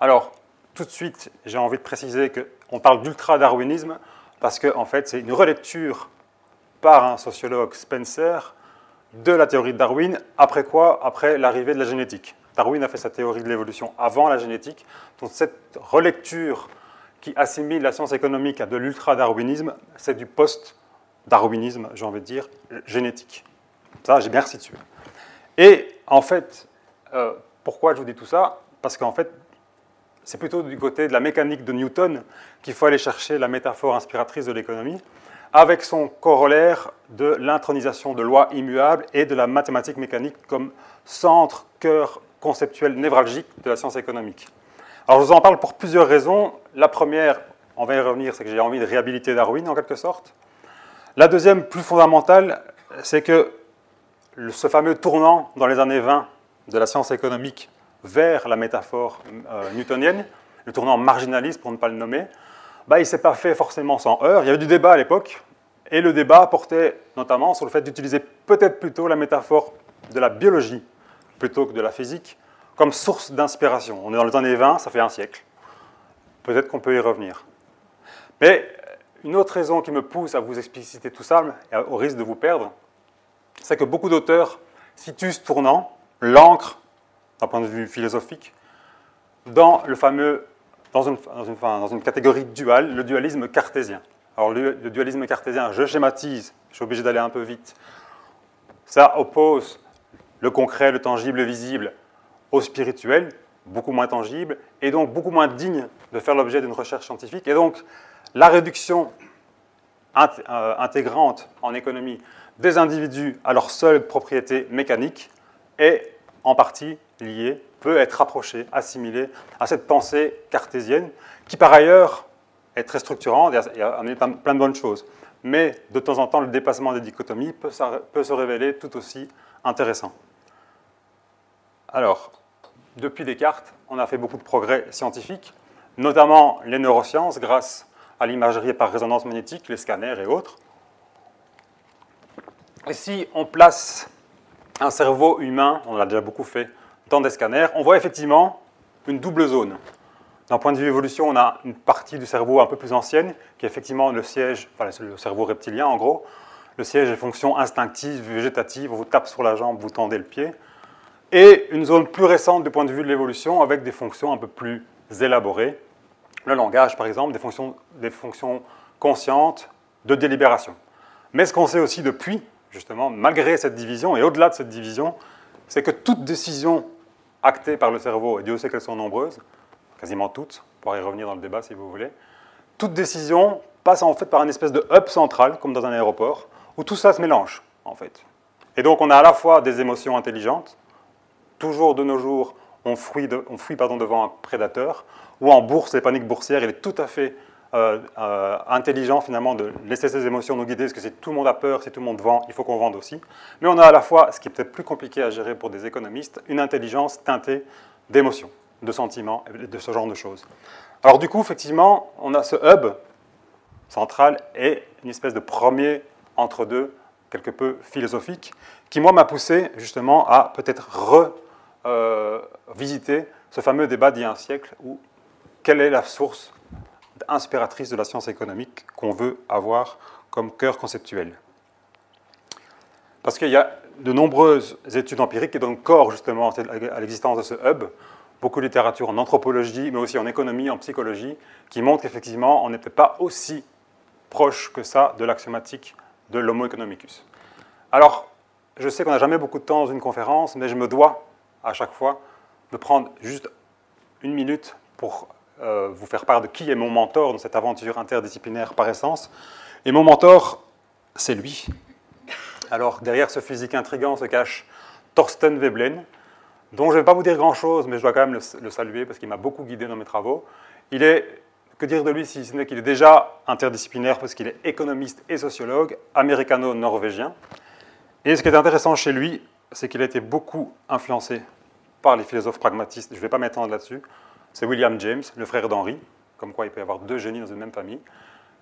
Alors, tout de suite, j'ai envie de préciser qu'on parle d'ultra-darwinisme parce qu'en en fait, c'est une relecture par un sociologue Spencer de la théorie de Darwin, après quoi? Après l'arrivée de la génétique. Darwin a fait sa théorie de l'évolution avant la génétique. Donc cette relecture qui assimile la science économique à de l'ultra-darwinisme, c'est du post-darwinisme, j'ai envie de dire, génétique. Ça, j'ai bien resitué. Et en fait, euh, pourquoi je vous dis tout ça? Parce qu'en fait, c'est plutôt du côté de la mécanique de Newton qu'il faut aller chercher la métaphore inspiratrice de l'économie, avec son corollaire de l'intronisation de lois immuables et de la mathématique mécanique comme centre, cœur conceptuel névralgique de la science économique. Alors je vous en parle pour plusieurs raisons. La première, on va y revenir, c'est que j'ai envie de réhabiliter Darwin en quelque sorte. La deuxième, plus fondamentale, c'est que ce fameux tournant dans les années 20 de la science économique vers la métaphore euh, newtonienne, le tournant marginaliste pour ne pas le nommer, bah, il ne s'est pas fait forcément sans heurts. Il y avait du débat à l'époque, et le débat portait notamment sur le fait d'utiliser peut-être plutôt la métaphore de la biologie plutôt que de la physique comme source d'inspiration. On est dans les années 20, ça fait un siècle. Peut-être qu'on peut y revenir. Mais une autre raison qui me pousse à vous expliciter tout ça, au risque de vous perdre, c'est que beaucoup d'auteurs situent ce tournant, l'ancre, d'un point de vue philosophique, dans le fameux, dans une, catégorie duale, le dualisme cartésien. Alors le dualisme cartésien, je schématise, je suis obligé d'aller un peu vite. Ça oppose le concret, le tangible, le visible au spirituel, beaucoup moins tangible, et donc beaucoup moins digne de faire l'objet d'une recherche scientifique. Et donc la réduction euh, intégrante en économie des individus à leur seule propriété mécanique est en partie liée, peut être rapprochée, assimilée à cette pensée cartésienne, qui par ailleurs est très structurante et a amené plein de bonnes choses. Mais de temps en temps, le dépassement des dichotomies peut se révéler tout aussi intéressant. Alors, depuis Descartes, on a fait beaucoup de progrès scientifiques, notamment les neurosciences grâce à l'imagerie par résonance magnétique, les scanners et autres. Et si on place un cerveau humain, on l'a déjà beaucoup fait, dans des scanners, on voit effectivement une double zone. D'un point de vue évolution, on a une partie du cerveau un peu plus ancienne, qui est effectivement le siège, enfin le cerveau reptilien en gros. Le siège est fonction instinctive, végétative, on vous tape sur la jambe, vous tendez le pied. Et une zone plus récente du point de vue de l'évolution, avec des fonctions un peu plus élaborées. Le langage, par exemple, des fonctions, des fonctions conscientes de délibération. Mais ce qu'on sait aussi depuis, justement, malgré cette division et au-delà de cette division, c'est que toute décision actée par le cerveau, et Dieu sait qu'elles sont nombreuses, quasiment toutes, on pourra y revenir dans le débat si vous voulez, toute décision passe en fait par une espèce de hub central, comme dans un aéroport, où tout ça se mélange, en fait. Et donc on a à la fois des émotions intelligentes, toujours de nos jours, on fuit, on fuit pardon, devant un prédateur, ou en bourse, les paniques boursières, il est tout à fait euh, euh, intelligent finalement de laisser ses émotions nous guider, parce que si tout le monde a peur, si tout le monde vend, il faut qu'on vende aussi. Mais on a à la fois, ce qui est peut-être plus compliqué à gérer pour des économistes, une intelligence teintée d'émotions, de sentiments, de ce genre de choses. Alors du coup, effectivement, on a ce hub central et une espèce de premier entre-deux, quelque peu philosophique, qui moi m'a poussé justement à peut-être euh, ce fameux débat d'il y a un siècle où quelle est la source inspiratrice de la science économique qu'on veut avoir comme cœur conceptuel. Parce qu'il y a de nombreuses études empiriques qui donnent corps justement à l'existence de ce hub, beaucoup de littérature en anthropologie, mais aussi en économie, en psychologie, qui montrent qu'effectivement on n'était pas aussi proche que ça de l'axiomatique de l'homo economicus. Alors, je sais qu'on n'a jamais beaucoup de temps dans une conférence, mais je me dois à chaque fois de prendre juste une minute pour euh, vous faire part de qui est mon mentor dans cette aventure interdisciplinaire par essence. Et mon mentor, c'est lui. Alors, derrière ce physique intrigant se cache Thorsten Veblen, dont je ne vais pas vous dire grand-chose, mais je dois quand même le, saluer parce qu'il m'a beaucoup guidé dans mes travaux. Il est, que dire de lui si ce n'est qu'il est déjà interdisciplinaire parce qu'il est économiste et sociologue, américano-norvégien. Et ce qui est intéressant chez lui, c'est qu'il a été beaucoup influencé par les philosophes pragmatistes. Je ne vais pas m'étendre là-dessus c'est William James, le frère d'Henri, comme quoi il peut y avoir deux génies dans une même famille,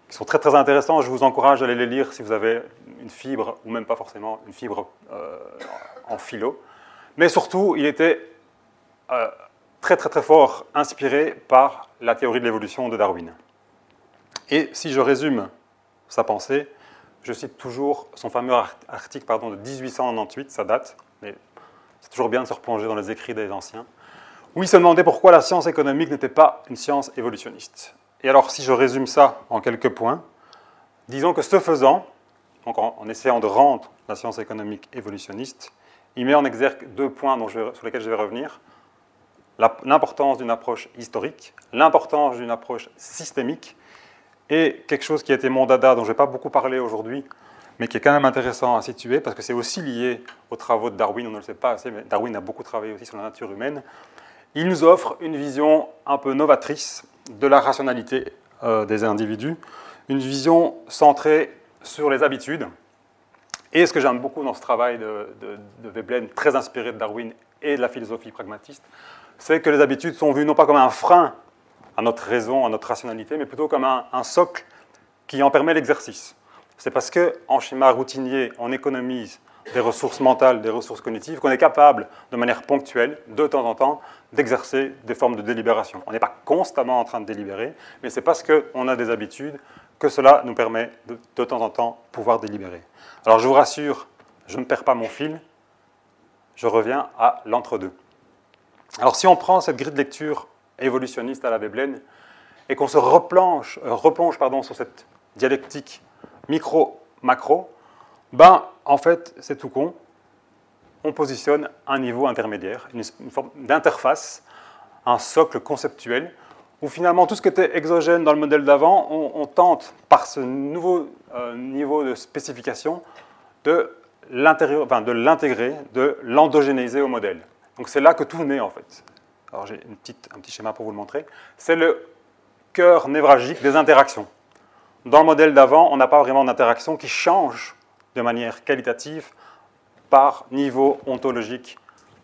qui sont très très intéressants. Je vous encourage à aller les lire si vous avez une fibre, ou même pas forcément une fibre euh, en philo. Mais surtout, il était euh, très très très fort inspiré par la théorie de l'évolution de Darwin. Et si je résume sa pensée, je cite toujours son fameux article de 1898, ça date, mais c'est toujours bien de se replonger dans les écrits des anciens où il se demandait pourquoi la science économique n'était pas une science évolutionniste. Et alors, si je résume ça en quelques points, disons que ce faisant, donc en, essayant de rendre la science économique évolutionniste, il met en exergue deux points sur lesquels je vais revenir. l'importance d'une approche historique, l'importance d'une approche systémique, et quelque chose qui a été mon dada, dont je n'ai pas beaucoup parlé aujourd'hui, mais qui est quand même intéressant à situer, parce que c'est aussi lié aux travaux de Darwin, on ne le sait pas assez, mais Darwin a beaucoup travaillé aussi sur la nature humaine. Il nous offre une vision un peu novatrice de la rationalité euh, des individus, une vision centrée sur les habitudes. Et ce que j'aime beaucoup dans ce travail de, de, Veblen, très inspiré de Darwin et de la philosophie pragmatiste, c'est que les habitudes sont vues non pas comme un frein à notre raison, à notre rationalité, mais plutôt comme un, un socle qui en permet l'exercice. C'est parce qu'en schéma routinier, on économise des ressources mentales, des ressources cognitives, qu'on est capable, de manière ponctuelle, de temps en temps, d'exercer des formes de délibération. On n'est pas constamment en train de délibérer, mais c'est parce qu'on a des habitudes que cela nous permet de, temps en temps pouvoir délibérer. Alors je vous rassure, je ne perds pas mon fil, je reviens à l'entre-deux. Alors si on prend cette grille de lecture évolutionniste à la Veblen et qu'on se replonge, euh, replonge pardon, sur cette dialectique micro-macro, ben, en fait, c'est tout con. On positionne un niveau intermédiaire, une, forme d'interface, un socle conceptuel, où finalement tout ce qui était exogène dans le modèle d'avant, on, tente, par ce nouveau euh, niveau de spécification, de l'intégrer, de l'endogénéiser au modèle. Donc c'est là que tout naît en fait. Alors j'ai un petit schéma pour vous le montrer. C'est le cœur névralgique des interactions. Dans le modèle d'avant, on n'a pas vraiment d'interaction qui change de manière qualitative par niveau ontologique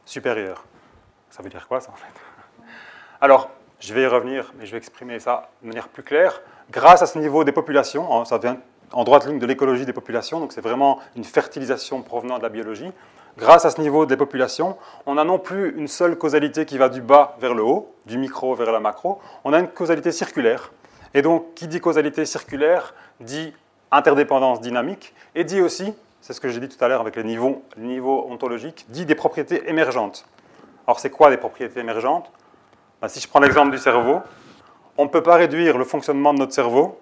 supérieur. Ça veut dire quoi ça en fait? Alors, je vais y revenir, mais je vais exprimer ça de manière plus claire. Grâce à ce niveau des populations, hein, ça vient en droite ligne de l'écologie des populations, donc c'est vraiment une fertilisation provenant de la biologie. Grâce à ce niveau des populations, on n'a non plus une seule causalité qui va du bas vers le haut, du micro vers la macro, on a une causalité circulaire. Et donc, qui dit causalité circulaire dit interdépendance dynamique, et dit aussi, c'est ce que j'ai dit tout à l'heure avec les niveaux, ontologiques, dit des propriétés émergentes. Alors, c'est quoi des propriétés émergentes? Ben, Si je prends l'exemple du cerveau, on ne peut pas réduire le fonctionnement de notre cerveau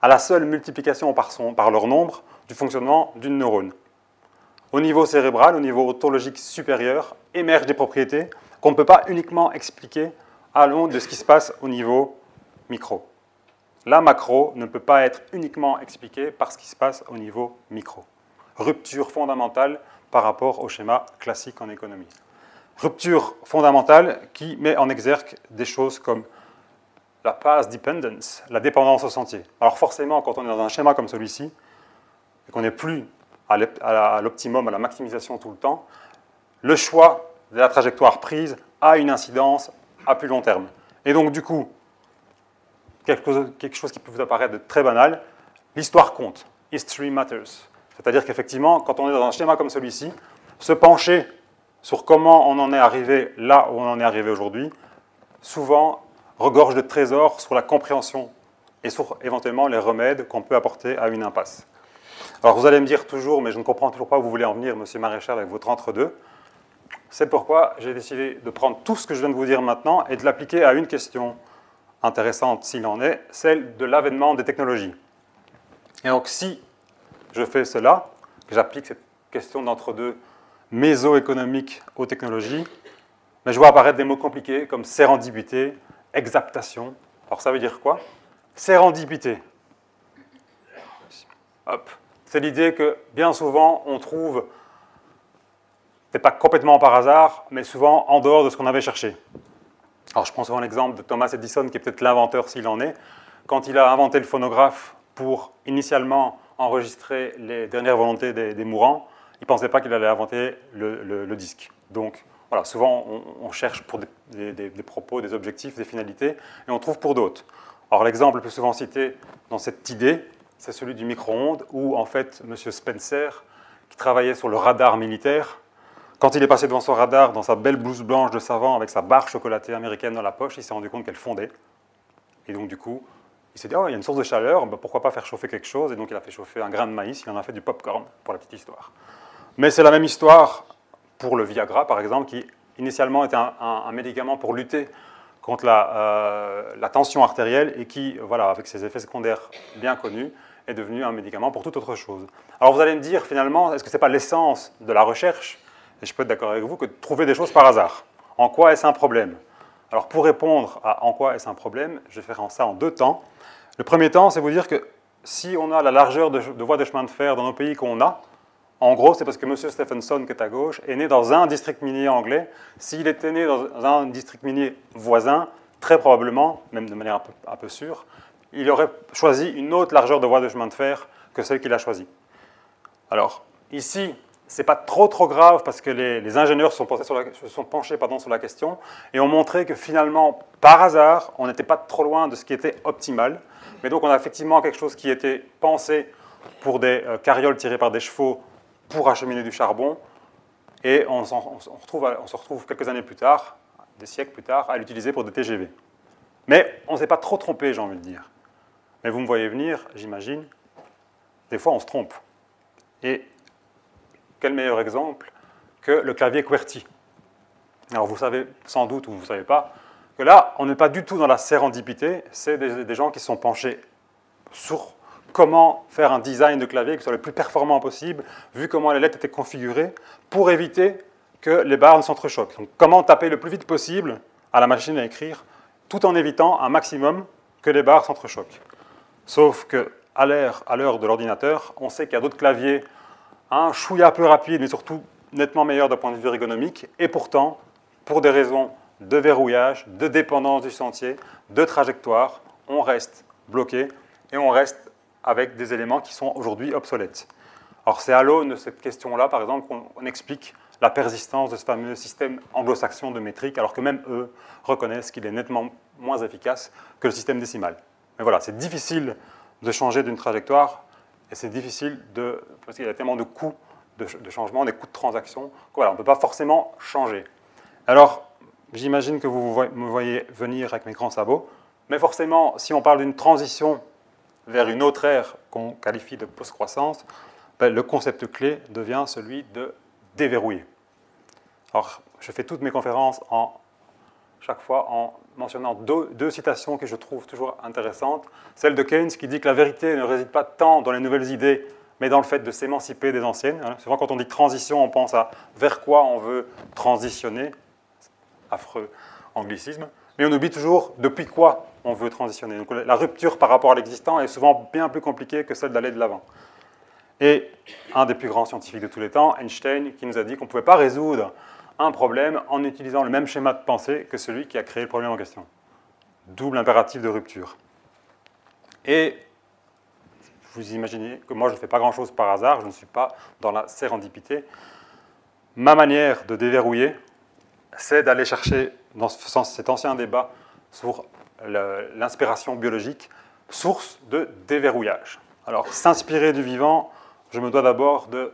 à la seule multiplication par leur nombre du fonctionnement d'une neurone. Au niveau cérébral, au niveau ontologique supérieur, émergent des propriétés qu'on ne peut pas uniquement expliquer à l'aune de ce qui se passe au niveau micro. La macro ne peut pas être uniquement expliquée par ce qui se passe au niveau micro. Rupture fondamentale par rapport au schéma classique en économie. Rupture fondamentale qui met en exergue des choses comme la path dependence, la dépendance au sentier. Alors forcément, quand on est dans un schéma comme celui-ci, et qu'on n'est plus à l'optimum, à la maximisation tout le temps, le choix de la trajectoire prise a une incidence à plus long terme. Et donc du coup, quelque chose, qui peut vous apparaître très banal, l'histoire compte. History matters. C'est-à-dire qu'effectivement, quand on est dans un schéma comme celui-ci, se pencher sur comment on en est arrivé là où on en est arrivé aujourd'hui, souvent regorge de trésors sur la compréhension et sur éventuellement les remèdes qu'on peut apporter à une impasse. Alors vous allez me dire toujours, mais je ne comprends toujours pas où vous voulez en venir, monsieur Maréchal, avec votre entre-deux. C'est pourquoi j'ai décidé de prendre tout ce que je viens de vous dire maintenant et de l'appliquer à une question intéressante s'il en est, celle de l'avènement des technologies. Et donc si je fais cela, que j'applique cette question d'entre-deux méso-économique aux technologies, mais je vois apparaître des mots compliqués comme sérendipité, exaptation. Alors ça veut dire quoi? Sérendipité. Hop. C'est l'idée que bien souvent on trouve, peut pas complètement par hasard, mais souvent en dehors de ce qu'on avait cherché. Alors je prends souvent l'exemple de Thomas Edison, qui est peut-être l'inventeur s'il en est. Quand il a inventé le phonographe pour initialement enregistrer les dernières volontés des, mourants, il ne pensait pas qu'il allait inventer le, disque. Donc voilà, souvent on, cherche pour des, propos, des objectifs, des finalités, et on trouve pour d'autres. Alors l'exemple le plus souvent cité dans cette idée, c'est celui du micro-ondes, où en fait M. Spencer, qui travaillait sur le radar militaire, quand il est passé devant son radar, dans sa belle blouse blanche de savant, avec sa barre chocolatée américaine dans la poche, il s'est rendu compte qu'elle fondait. Et donc, du coup, il s'est dit, oh, il y a une source de chaleur, bah, pourquoi pas faire chauffer quelque chose? Et donc, il a fait chauffer un grain de maïs, il en a fait du popcorn, pour la petite histoire. Mais c'est la même histoire pour le Viagra, par exemple, qui initialement était un, médicament pour lutter contre la, euh, la, tension artérielle et qui, voilà, avec ses effets secondaires bien connus, est devenu un médicament pour toute autre chose. Alors vous allez me dire finalement, est-ce que ce n'est pas l'essence de la recherche? Et je peux être d'accord avec vous, que trouver des choses par hasard. En quoi est-ce un problème? Alors pour répondre à en quoi est-ce un problème, je vais faire ça en deux temps. Le premier temps, c'est vous dire que si on a la largeur de, de voies de chemin de fer dans nos pays qu'on a, en gros, c'est parce que M. Stephenson, qui est à gauche, est né dans un district minier anglais. S'il était né dans un district minier voisin, très probablement, même de manière un peu, sûre, il aurait choisi une autre largeur de voie de chemin de fer que celle qu'il a choisie. Alors, ici, ce n'est pas trop trop grave parce que les, ingénieurs se sont, penchés pardon, sur la question et ont montré que finalement, par hasard, on n'était pas trop loin de ce qui était optimal. Mais donc, on a effectivement quelque chose qui était pensé pour des euh, carrioles tirées par des chevaux pour acheminer du charbon. Et on, se retrouve quelques années plus tard, des siècles plus tard, à l'utiliser pour des TGV. Mais on ne s'est pas trop trompé, j'ai envie de dire. Mais vous me voyez venir, j'imagine, des fois on se trompe. Et quel meilleur exemple que le clavier QWERTY? Alors vous savez sans doute, ou vous ne savez pas, que là, on n'est pas du tout dans la sérendipité, c'est des, gens qui sont penchés sur comment faire un design de clavier qui soit le plus performant possible, vu comment les lettres étaient configurées, pour éviter que les barres ne s'entrechoquent. Donc, comment taper le plus vite possible à la machine à écrire, tout en évitant un maximum que les barres s'entrechoquent. Sauf que à l'heure de l'ordinateur, on sait qu'il y a d'autres claviers un chouïa peu rapide, mais surtout nettement meilleur d'un point de vue ergonomique, et pourtant, pour des raisons de verrouillage, de dépendance du sentier, de trajectoire, on reste bloqué et on reste avec des éléments qui sont aujourd'hui obsolètes. Alors c'est à l'aune de cette question-là, par exemple, qu'on explique la persistance de ce fameux système anglo-saxon de métrique, alors que même eux reconnaissent qu'il est nettement moins efficace que le système décimal. Mais voilà, c'est difficile de changer d'une trajectoire, et c'est difficile de, parce qu'il y a tellement de coûts de, changement, des coûts de transaction, qu'on ne peut pas forcément changer. Alors, j'imagine que vous me voyez venir avec mes grands sabots, mais forcément, si on parle d'une transition vers une autre ère qu'on qualifie de post-croissance, ben, le concept clé devient celui de déverrouiller. Alors, je fais toutes mes conférences en, chaque fois en mentionnant deux, citations que je trouve toujours intéressantes. Celle de Keynes qui dit que la vérité ne réside pas tant dans les nouvelles idées, mais dans le fait de s'émanciper des anciennes. Hein. Souvent, quand on dit transition, on pense à vers quoi on veut transitionner. Affreux anglicisme. Mais on oublie toujours depuis quoi on veut transitionner. Donc la rupture par rapport à l'existant est souvent bien plus compliquée que celle d'aller de l'avant. Et un des plus grands scientifiques de tous les temps, Einstein, qui nous a dit qu'on ne pouvait pas résoudre un problème en utilisant le même schéma de pensée que celui qui a créé le problème en question. Double impératif de rupture. Et vous imaginez que moi je ne fais pas grand-chose par hasard, je ne suis pas dans la sérendipité. Ma manière de déverrouiller, c'est d'aller chercher dans cet ancien débat sur l'inspiration biologique, source de déverrouillage. Alors, s'inspirer du vivant, je me dois d'abord de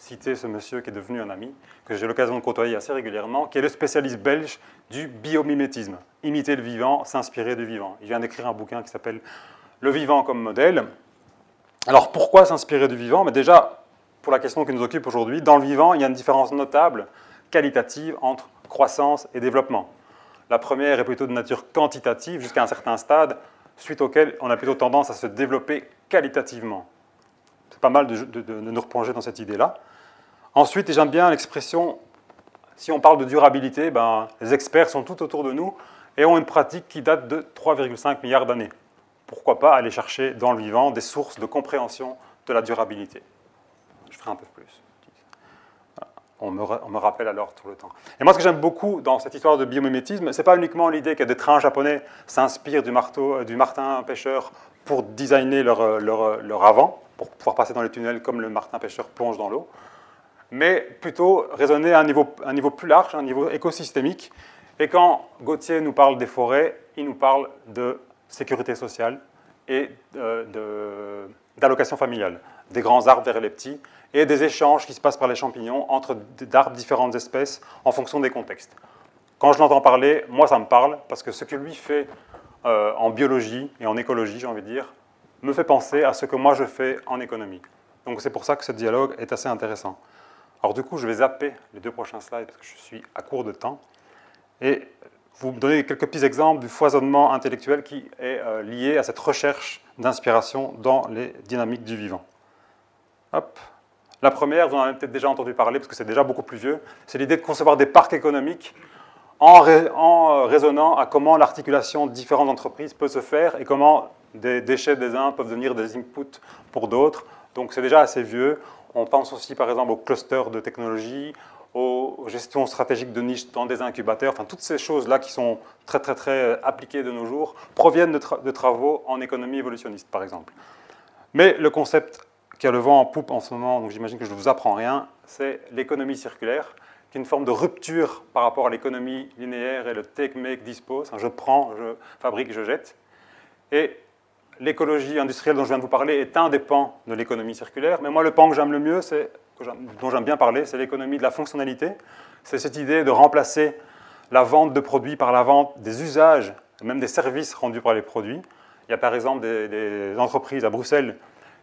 citer ce monsieur qui est devenu un ami, que j'ai l'occasion de côtoyer assez régulièrement, qui est le spécialiste belge du biomimétisme. Imiter le vivant, s'inspirer du vivant. Il vient d'écrire un bouquin qui s'appelle Le vivant comme modèle. Alors pourquoi s'inspirer du vivant? Mais Déjà, pour la question qui nous occupe aujourd'hui, dans le vivant, il y a une différence notable, qualitative, entre croissance et développement. La première est plutôt de nature quantitative jusqu'à un certain stade, suite auquel on a plutôt tendance à se développer qualitativement. C'est pas mal de, nous replonger dans cette idée-là. Ensuite, et j'aime bien l'expression, si on parle de durabilité, ben, les experts sont tout autour de nous et ont une pratique qui date de 3,5 milliards d'années. Pourquoi pas aller chercher dans le vivant des sources de compréhension de la durabilité? Je ferai un peu plus on me, rappelle alors tout le temps. Et moi, ce que j'aime beaucoup dans cette histoire de biomimétisme, ce n'est pas uniquement l'idée que des trains japonais s'inspirent du, marteau, euh, du martin pêcheur pour designer leur, euh, euh, leur, avant, pour pouvoir passer dans les tunnels comme le martin pêcheur plonge dans l'eau, mais plutôt raisonner à un niveau, plus large, un niveau écosystémique. Et quand Gauthier nous parle des forêts, il nous parle de sécurité sociale et d'allocation familiale, des grands arbres vers les petits, et des échanges qui se passent par les champignons entre d'arbres différentes espèces en fonction des contextes. Quand je l'entends parler, moi ça me parle, parce que ce que lui fait euh, en biologie et en écologie, j'ai envie de dire, me fait penser à ce que moi je fais en économie. Donc c'est pour ça que ce dialogue est assez intéressant. Alors du coup, je vais zapper les deux prochains slides parce que je suis à court de temps. Et vous me donner quelques petits exemples du foisonnement intellectuel qui est euh, lié à cette recherche d'inspiration dans les dynamiques du vivant. Hop. La première, vous en avez peut-être déjà entendu parler parce que c'est déjà beaucoup plus vieux, c'est l'idée de concevoir des parcs économiques en, raisonnant à comment l'articulation de différentes entreprises peut se faire et comment des déchets des uns peuvent devenir des inputs pour d'autres. Donc c'est déjà assez vieux. On pense aussi par exemple aux clusters de technologie, aux gestions stratégiques de niche dans des incubateurs. Enfin, toutes ces choses-là qui sont très très très appliquées de nos jours proviennent de, travaux en économie évolutionniste par exemple. Mais le concept qui a le vent en poupe en ce moment, donc j'imagine que je ne vous apprends rien, c'est l'économie circulaire, qui est une forme de rupture par rapport à l'économie linéaire et le take, make, dispose. Je prends, je fabrique, je jette. Et l'écologie industrielle dont je viens de vous parler est un des pans de l'économie circulaire. Mais moi, le pan que j'aime le mieux, c'est, dont j'aime bien parler, c'est l'économie de la fonctionnalité. C'est cette idée de remplacer la vente de produits par la vente des usages, même des services rendus par les produits. Il y a par exemple des, entreprises à Bruxelles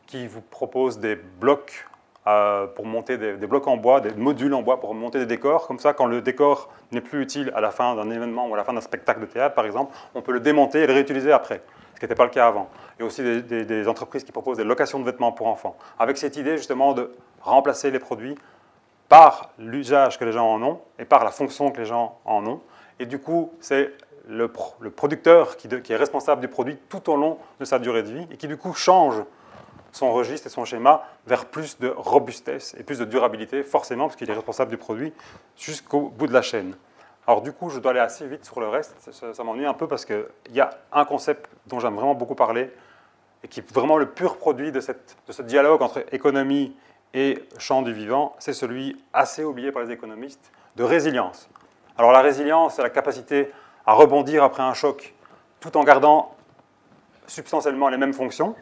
qui vous proposent des blocs euh, pour monter des, des, blocs en bois, des modules en bois pour monter des décors. Comme ça, quand le décor n'est plus utile à la fin d'un événement ou à la fin d'un spectacle de théâtre, par exemple, on peut le démonter et le réutiliser après ce qui n'était pas le cas avant. Il y a aussi des, entreprises qui proposent des locations de vêtements pour enfants, avec cette idée justement de remplacer les produits par l'usage que les gens en ont et par la fonction que les gens en ont. Et du coup, c'est le, producteur qui, qui, est responsable du produit tout au long de sa durée de vie et qui du coup change son registre et son schéma vers plus de robustesse et plus de durabilité, forcément, parce qu'il est responsable du produit jusqu'au bout de la chaîne. Alors du coup, je dois aller assez vite sur le reste. Ça, m'ennuie un peu parce qu'il y a un concept dont j'aime vraiment beaucoup parler et qui est vraiment le pur produit de, cette, ce dialogue entre économie et champ du vivant. C'est celui assez oublié par les économistes de résilience. Alors la résilience, c'est la capacité à rebondir après un choc tout en gardant substantiellement les mêmes fonctions.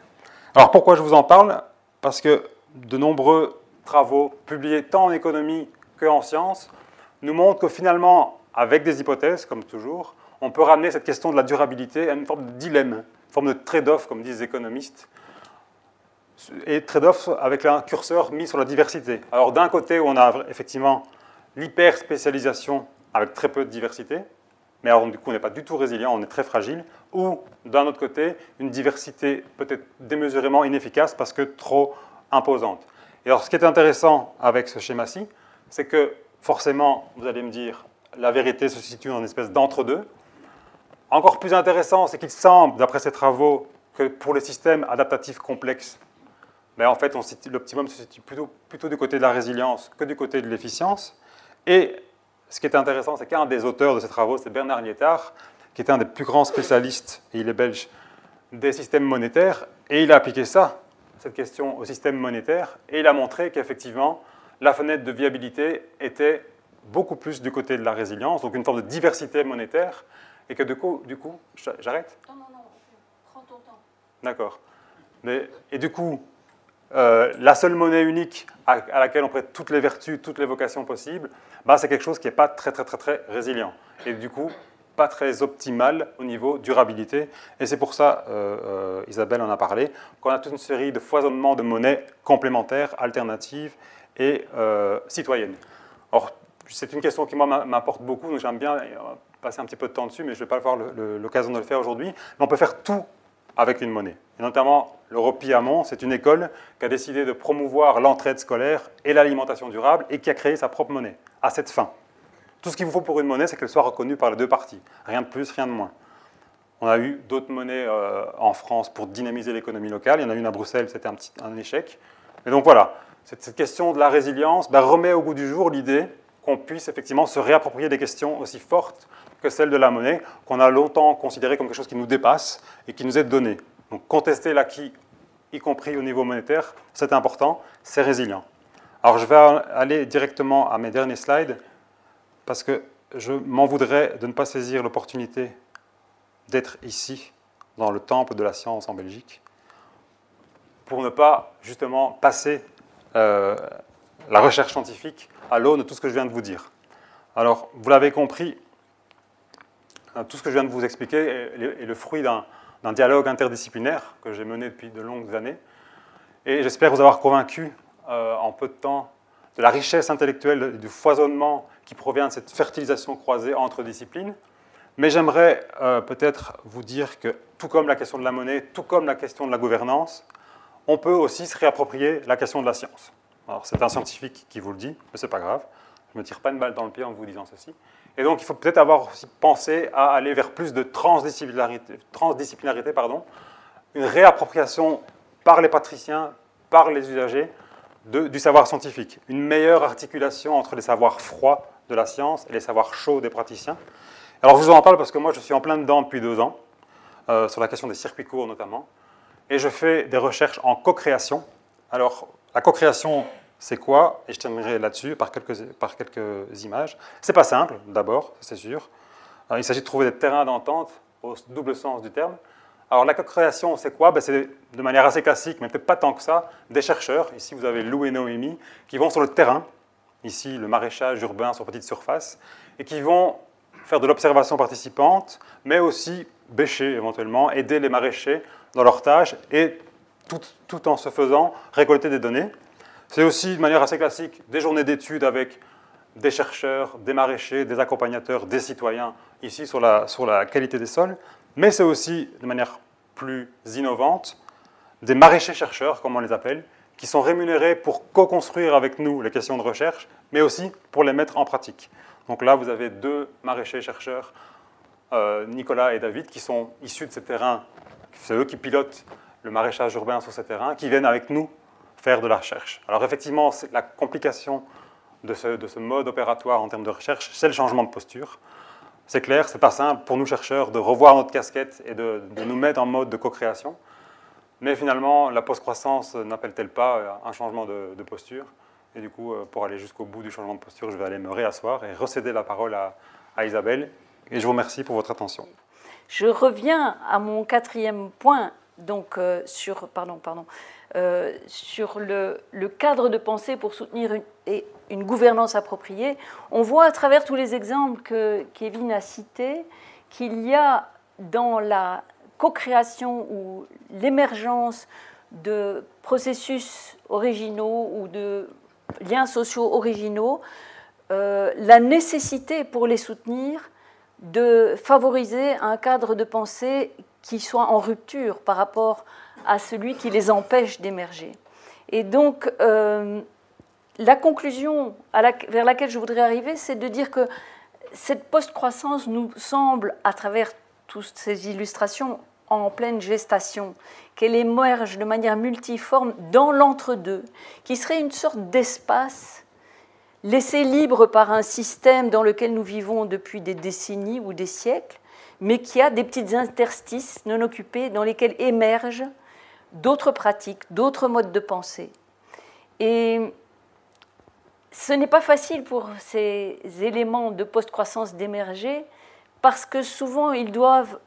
Alors pourquoi je vous en parle? Parce que de nombreux travaux publiés tant en économie qu'en sciences nous montrent que finalement, avec des hypothèses, comme toujours, on peut ramener cette question de la durabilité à une forme de dilemme, une forme de trade-off, comme disent les économistes, et trade-off avec un curseur mis sur la diversité. Alors d'un côté, on a effectivement l'hyper-spécialisation avec très peu de diversité, mais alors du coup on n'est pas du tout résilient, on est très fragile, ou d'un autre côté, une diversité peut-être démesurément inefficace parce que trop imposante. Et alors ce qui est intéressant avec ce schéma-ci, c'est que forcément, vous allez me dire, la vérité se situe dans une espèce d'entre-deux. Encore plus intéressant, c'est qu'il semble, d'après ces travaux, que pour les systèmes adaptatifs complexes, ben, en fait, l'optimum se situe plutôt, plutôt du côté de la résilience que du côté de l'efficience. Et ce qui est intéressant, c'est qu'un des auteurs de ces travaux, c'est Bernard Lietard, qui est un des plus grands spécialistes, et il est belge, des systèmes monétaires, et il a appliqué ça, cette question, au système monétaire, et il a montré qu'effectivement, la fenêtre de viabilité était beaucoup plus du côté de la résilience, donc une forme de diversité monétaire, et que du coup, du coup j'arrête? Non, non, non, prends ton temps. D'accord. Et du coup, euh, la seule monnaie unique à, laquelle on prête toutes les vertus, toutes les vocations possibles, bah, c'est quelque chose qui n'est pas très, très, très, très résilient. Et du coup, pas très optimal au niveau durabilité. Et c'est pour ça, euh, euh, Isabelle en a parlé, qu'on a toute une série de foisonnements de monnaies complémentaires, alternatives et citoyennes. Or, c'est une question qui, moi, m'importe beaucoup, donc j'aime bien euh, passer un petit peu de temps dessus, mais je ne vais pas avoir l'occasion de le faire aujourd'hui. Mais on peut faire tout avec une monnaie. Et notamment, l'Europe Amont, c'est une école qui a décidé de promouvoir l'entraide scolaire et l'alimentation durable et qui a créé sa propre monnaie à cette fin. Tout ce qu'il vous faut pour une monnaie, c'est qu'elle soit reconnue par les deux parties. Rien de plus, rien de moins. On a eu d'autres monnaies euh, en France pour dynamiser l'économie locale. Il y en a une à Bruxelles, c'était un, petit, échec. Et donc voilà, cette, question de la résilience ben, remet au goût du jour l'idée qu'on puisse effectivement se réapproprier des questions aussi fortes que celles de la monnaie, qu'on a longtemps considéré comme quelque chose qui nous dépasse et qui nous est donné. Donc contester l'acquis, y compris au niveau monétaire, c'est important, c'est résilient. Alors je vais aller directement à mes derniers slides, parce que je m'en voudrais de ne pas saisir l'opportunité d'être ici, dans le temple de la science en Belgique, pour ne pas justement passer euh, la recherche scientifique à l'aune de tout ce que je viens de vous dire. Alors, vous l'avez compris, euh, tout ce que je viens de vous expliquer est le fruit d'un dialogue interdisciplinaire que j'ai mené depuis de longues années. Et j'espère vous avoir convaincu euh, en peu de temps de la richesse intellectuelle et du foisonnement qui provient de cette fertilisation croisée entre disciplines. Mais j'aimerais euh, peut-être vous dire que, tout comme la question de la monnaie, tout comme la question de la gouvernance, on peut aussi se réapproprier la question de la science. Alors c'est un scientifique qui vous le dit, mais ce n'est pas grave. Je ne me tire pas une balle dans le pied en vous disant ceci. Et donc, il faut peut-être avoir aussi pensé à aller vers plus de transdisciplinarité, transdisciplinarité pardon, une réappropriation par les patriciens, par les usagers, du savoir scientifique, une meilleure articulation entre les savoirs froids de la science et les savoirs chauds des praticiens. Alors, je vous en parle parce que moi, je suis en plein dedans depuis deux ans, euh, sur la question des circuits courts notamment, et je fais des recherches en co-création. Alors, la co-création, c'est quoi? Et je terminerai là-dessus par quelques, par quelques images. Pas simple, d'abord, c'est sûr. Euh, il s'agit de trouver des terrains d'entente au double sens du terme. Alors la co-création, c'est quoi? Ben, C'est de manière assez classique, mais peut-être pas tant que ça, des chercheurs. Ici, vous avez Lou et Noémie, qui vont sur le terrain, ici le maraîchage urbain sur petite surface, et qui vont faire de l'observation participante, mais aussi bêcher éventuellement, aider les maraîchers dans leurs tâches, et tout, tout en se faisant récolter des données. C'est aussi de manière assez classique des journées d'études avec des chercheurs, des maraîchers, des accompagnateurs, des citoyens, ici sur la, sur la qualité des sols, mais c'est aussi de manière plus innovante des maraîchers-chercheurs, comme on les appelle, qui sont rémunérés pour co-construire avec nous les questions de recherche, mais aussi pour les mettre en pratique. Donc là, vous avez deux maraîchers-chercheurs, euh, Nicolas et David, qui sont issus de ces terrains, c'est eux qui pilotent le maraîchage urbain sur ces terrains, qui viennent avec nous faire de la recherche. Alors effectivement, la complication de ce, de ce, mode opératoire en termes de recherche, c'est le changement de posture. C'est clair, c'est pas simple pour nous chercheurs de revoir notre casquette et de, nous mettre en mode de co-création. Mais finalement, la post-croissance n'appelle-t-elle pas un changement de, posture? Et du coup, pour aller jusqu'au bout du changement de posture, je vais aller me réasseoir et recéder la parole à Isabelle. Et je vous remercie pour votre attention. Je reviens à mon quatrième point, donc euh, sur, euh, le, cadre de pensée pour soutenir une gouvernance appropriée. On voit à travers tous les exemples que Kevin a cités qu'il y a dans la co-création ou l'émergence de processus originaux ou de liens sociaux originaux, euh, la nécessité pour les soutenir de favoriser un cadre de pensée qui soit en rupture par rapport à celui qui les empêche d'émerger. Et donc, euh, la conclusion vers laquelle je voudrais arriver, c'est de dire que cette post-croissance nous semble, à travers toutes ces illustrations, en pleine gestation, qu'elle émerge de manière multiforme dans l'entre-deux, qui serait une sorte d'espace laissé libre par un système dans lequel nous vivons depuis des décennies ou des siècles, mais qui a des petites interstices non occupés dans lesquels émergent d'autres pratiques, d'autres modes de pensée. Et ce n'est pas facile pour ces éléments de post-croissance d'émerger parce que souvent ils doivent,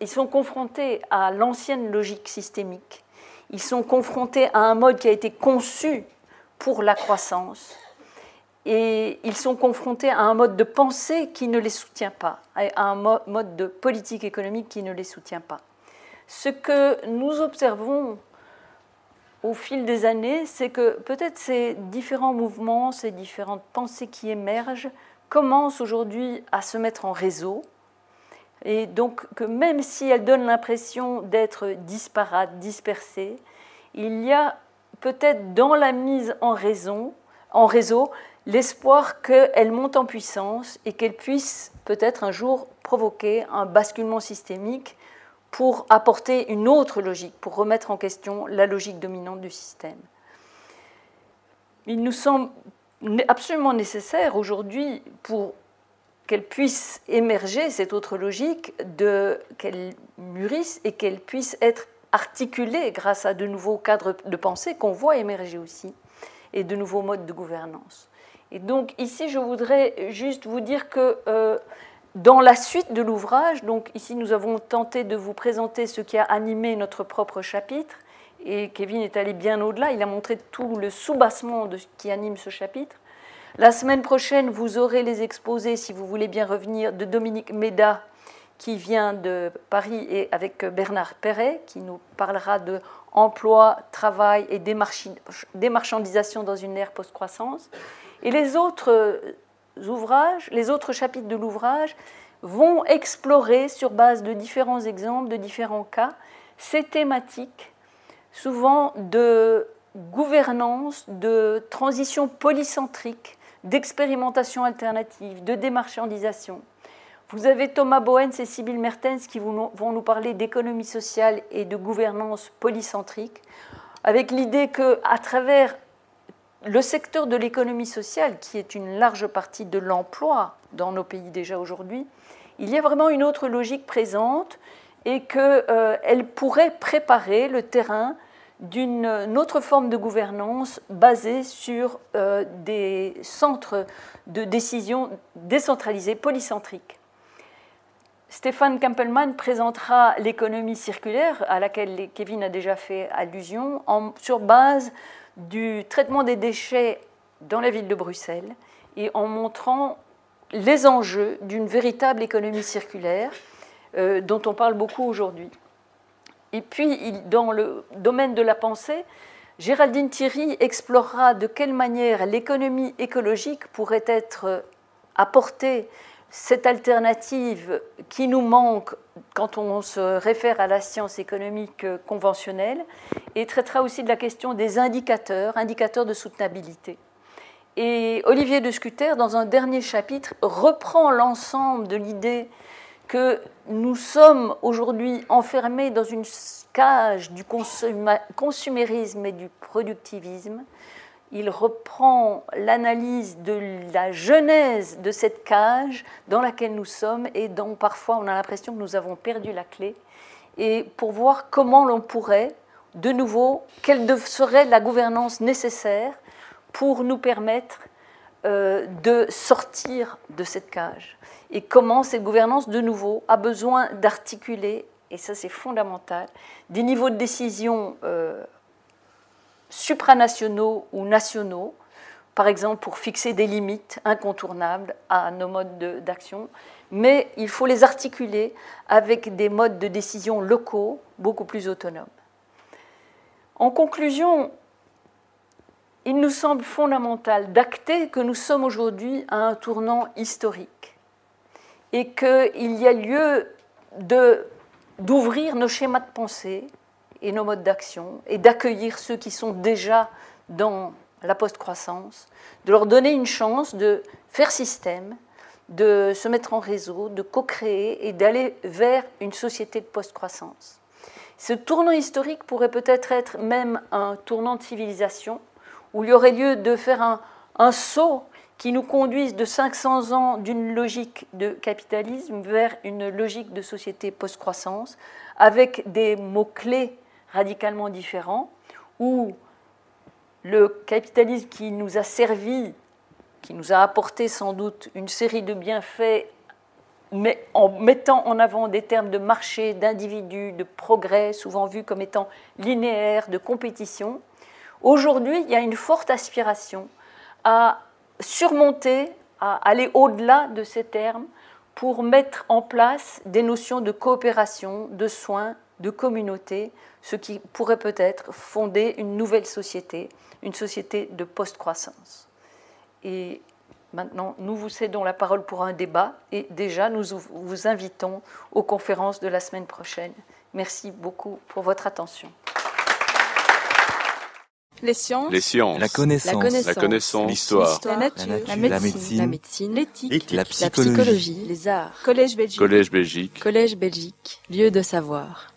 ils sont confrontés à l'ancienne logique systémique. Ils sont confrontés à un mode qui a été conçu pour la croissance. Et ils sont confrontés à un mode de pensée qui ne les soutient pas, à un mode de politique économique qui ne les soutient pas. Ce que nous observons au fil des années, c'est que peut-être ces différents mouvements, ces différentes pensées qui émergent commencent aujourd'hui à se mettre en réseau. Et donc que même si elles donnent l'impression d'être disparates, dispersées, il y a peut-être dans la mise en, en réseau l'espoir qu'elles montent en puissance et qu'elles puissent peut-être un jour provoquer un basculement systémique pour apporter une autre logique, pour remettre en question la logique dominante du système. Il nous semble absolument nécessaire aujourd'hui pour qu'elle puisse émerger, cette autre logique, qu'elle mûrisse et qu'elle puisse être articulée grâce à de nouveaux cadres de pensée qu'on voit émerger aussi et de nouveaux modes de gouvernance. Et donc ici, je voudrais juste vous dire que euh, dans la suite de l'ouvrage, donc ici nous avons tenté de vous présenter ce qui a animé notre propre chapitre, et Kevin est allé bien au-delà, il a montré tout le soubassement de ce qui anime ce chapitre. La semaine prochaine, vous aurez les exposés, si vous voulez bien revenir, de Dominique Méda, qui vient de Paris, et avec Bernard Perret, qui nous parlera de emploi, travail et démarchandisation dans une ère post-croissance. Et les autres ouvrages, les autres chapitres de l'ouvrage vont explorer sur base de différents exemples, de différents cas, ces thématiques, souvent de gouvernance, de transition polycentrique d'expérimentation alternative, de démarchandisation. Vous avez Thomas Bohens et Sybille Mertens qui vont nous parler d'économie sociale et de gouvernance polycentrique, avec l'idée qu'à travers le secteur de l'économie sociale, qui est une large partie de l'emploi dans nos pays déjà aujourd'hui, il y a vraiment une autre logique présente et qu'elle euh, pourrait préparer le terrain d'une autre forme de gouvernance basée sur euh, des centres de décision décentralisés, polycentriques. Stéphane Kampelmann présentera l'économie circulaire, à laquelle Kevin a déjà fait allusion, sur base du traitement des déchets dans la ville de Bruxelles et en montrant les enjeux d'une véritable économie circulaire euh, dont on parle beaucoup aujourd'hui. Et puis, dans le domaine de la pensée, Géraldine Thierry explorera de quelle manière l'économie écologique pourrait être apportée, cette alternative qui nous manque quand on se réfère à la science économique conventionnelle, et traitera aussi de la question des indicateurs, indicateurs de soutenabilité. Et Olivier de Scuter, dans un dernier chapitre, reprend l'ensemble de l'idée que nous sommes aujourd'hui enfermés dans une cage du consumérisme et du productivisme. Il reprend l'analyse de la genèse de cette cage dans laquelle nous sommes et dont parfois on a l'impression que nous avons perdu la clé, et pour voir comment l'on pourrait, de nouveau, quelle serait la gouvernance nécessaire pour nous permettre euh, de sortir de cette cage. Et comment cette gouvernance, de nouveau, a besoin d'articuler, et ça c'est fondamental, des niveaux de décision euh, supranationaux ou nationaux, par exemple pour fixer des limites incontournables à nos modes d'action, mais il faut les articuler avec des modes de décision locaux beaucoup plus autonomes. En conclusion, il nous semble fondamental d'acter que nous sommes aujourd'hui à un tournant historique et qu'il y a lieu d'ouvrir nos schémas de pensée et nos modes d'action et d'accueillir ceux qui sont déjà dans la post-croissance, de leur donner une chance de faire système, de se mettre en réseau, de co-créer et d'aller vers une société de post-croissance. Ce tournant historique pourrait peut-être être même un tournant de civilisation où il y aurait lieu de faire un, saut qui nous conduise de 500 ans d'une logique de capitalisme vers une logique de société post-croissance, avec des mots-clés radicalement différents, où le capitalisme qui nous a servi, qui nous a apporté sans doute une série de bienfaits, mais en mettant en avant des termes de marché, d'individu, de progrès, souvent vus comme étant linéaires, de compétition, Aujourd'hui, il y a une forte aspiration à surmonter, à aller au-delà de ces termes pour mettre en place des notions de coopération, de soins, de communauté, ce qui pourrait peut-être fonder une nouvelle société, une société de post-croissance. Et maintenant, nous vous cédons la parole pour un débat et déjà nous vous invitons aux conférences de la semaine prochaine. Merci beaucoup pour votre attention. Les sciences. La connaissance. La connaissance. L'histoire. La, nature. La médecine. La médecine. L'éthique. La, psychologie. Les arts. Collège Belgique. Collège Belgique. Collège Belgique. Lieu de savoir.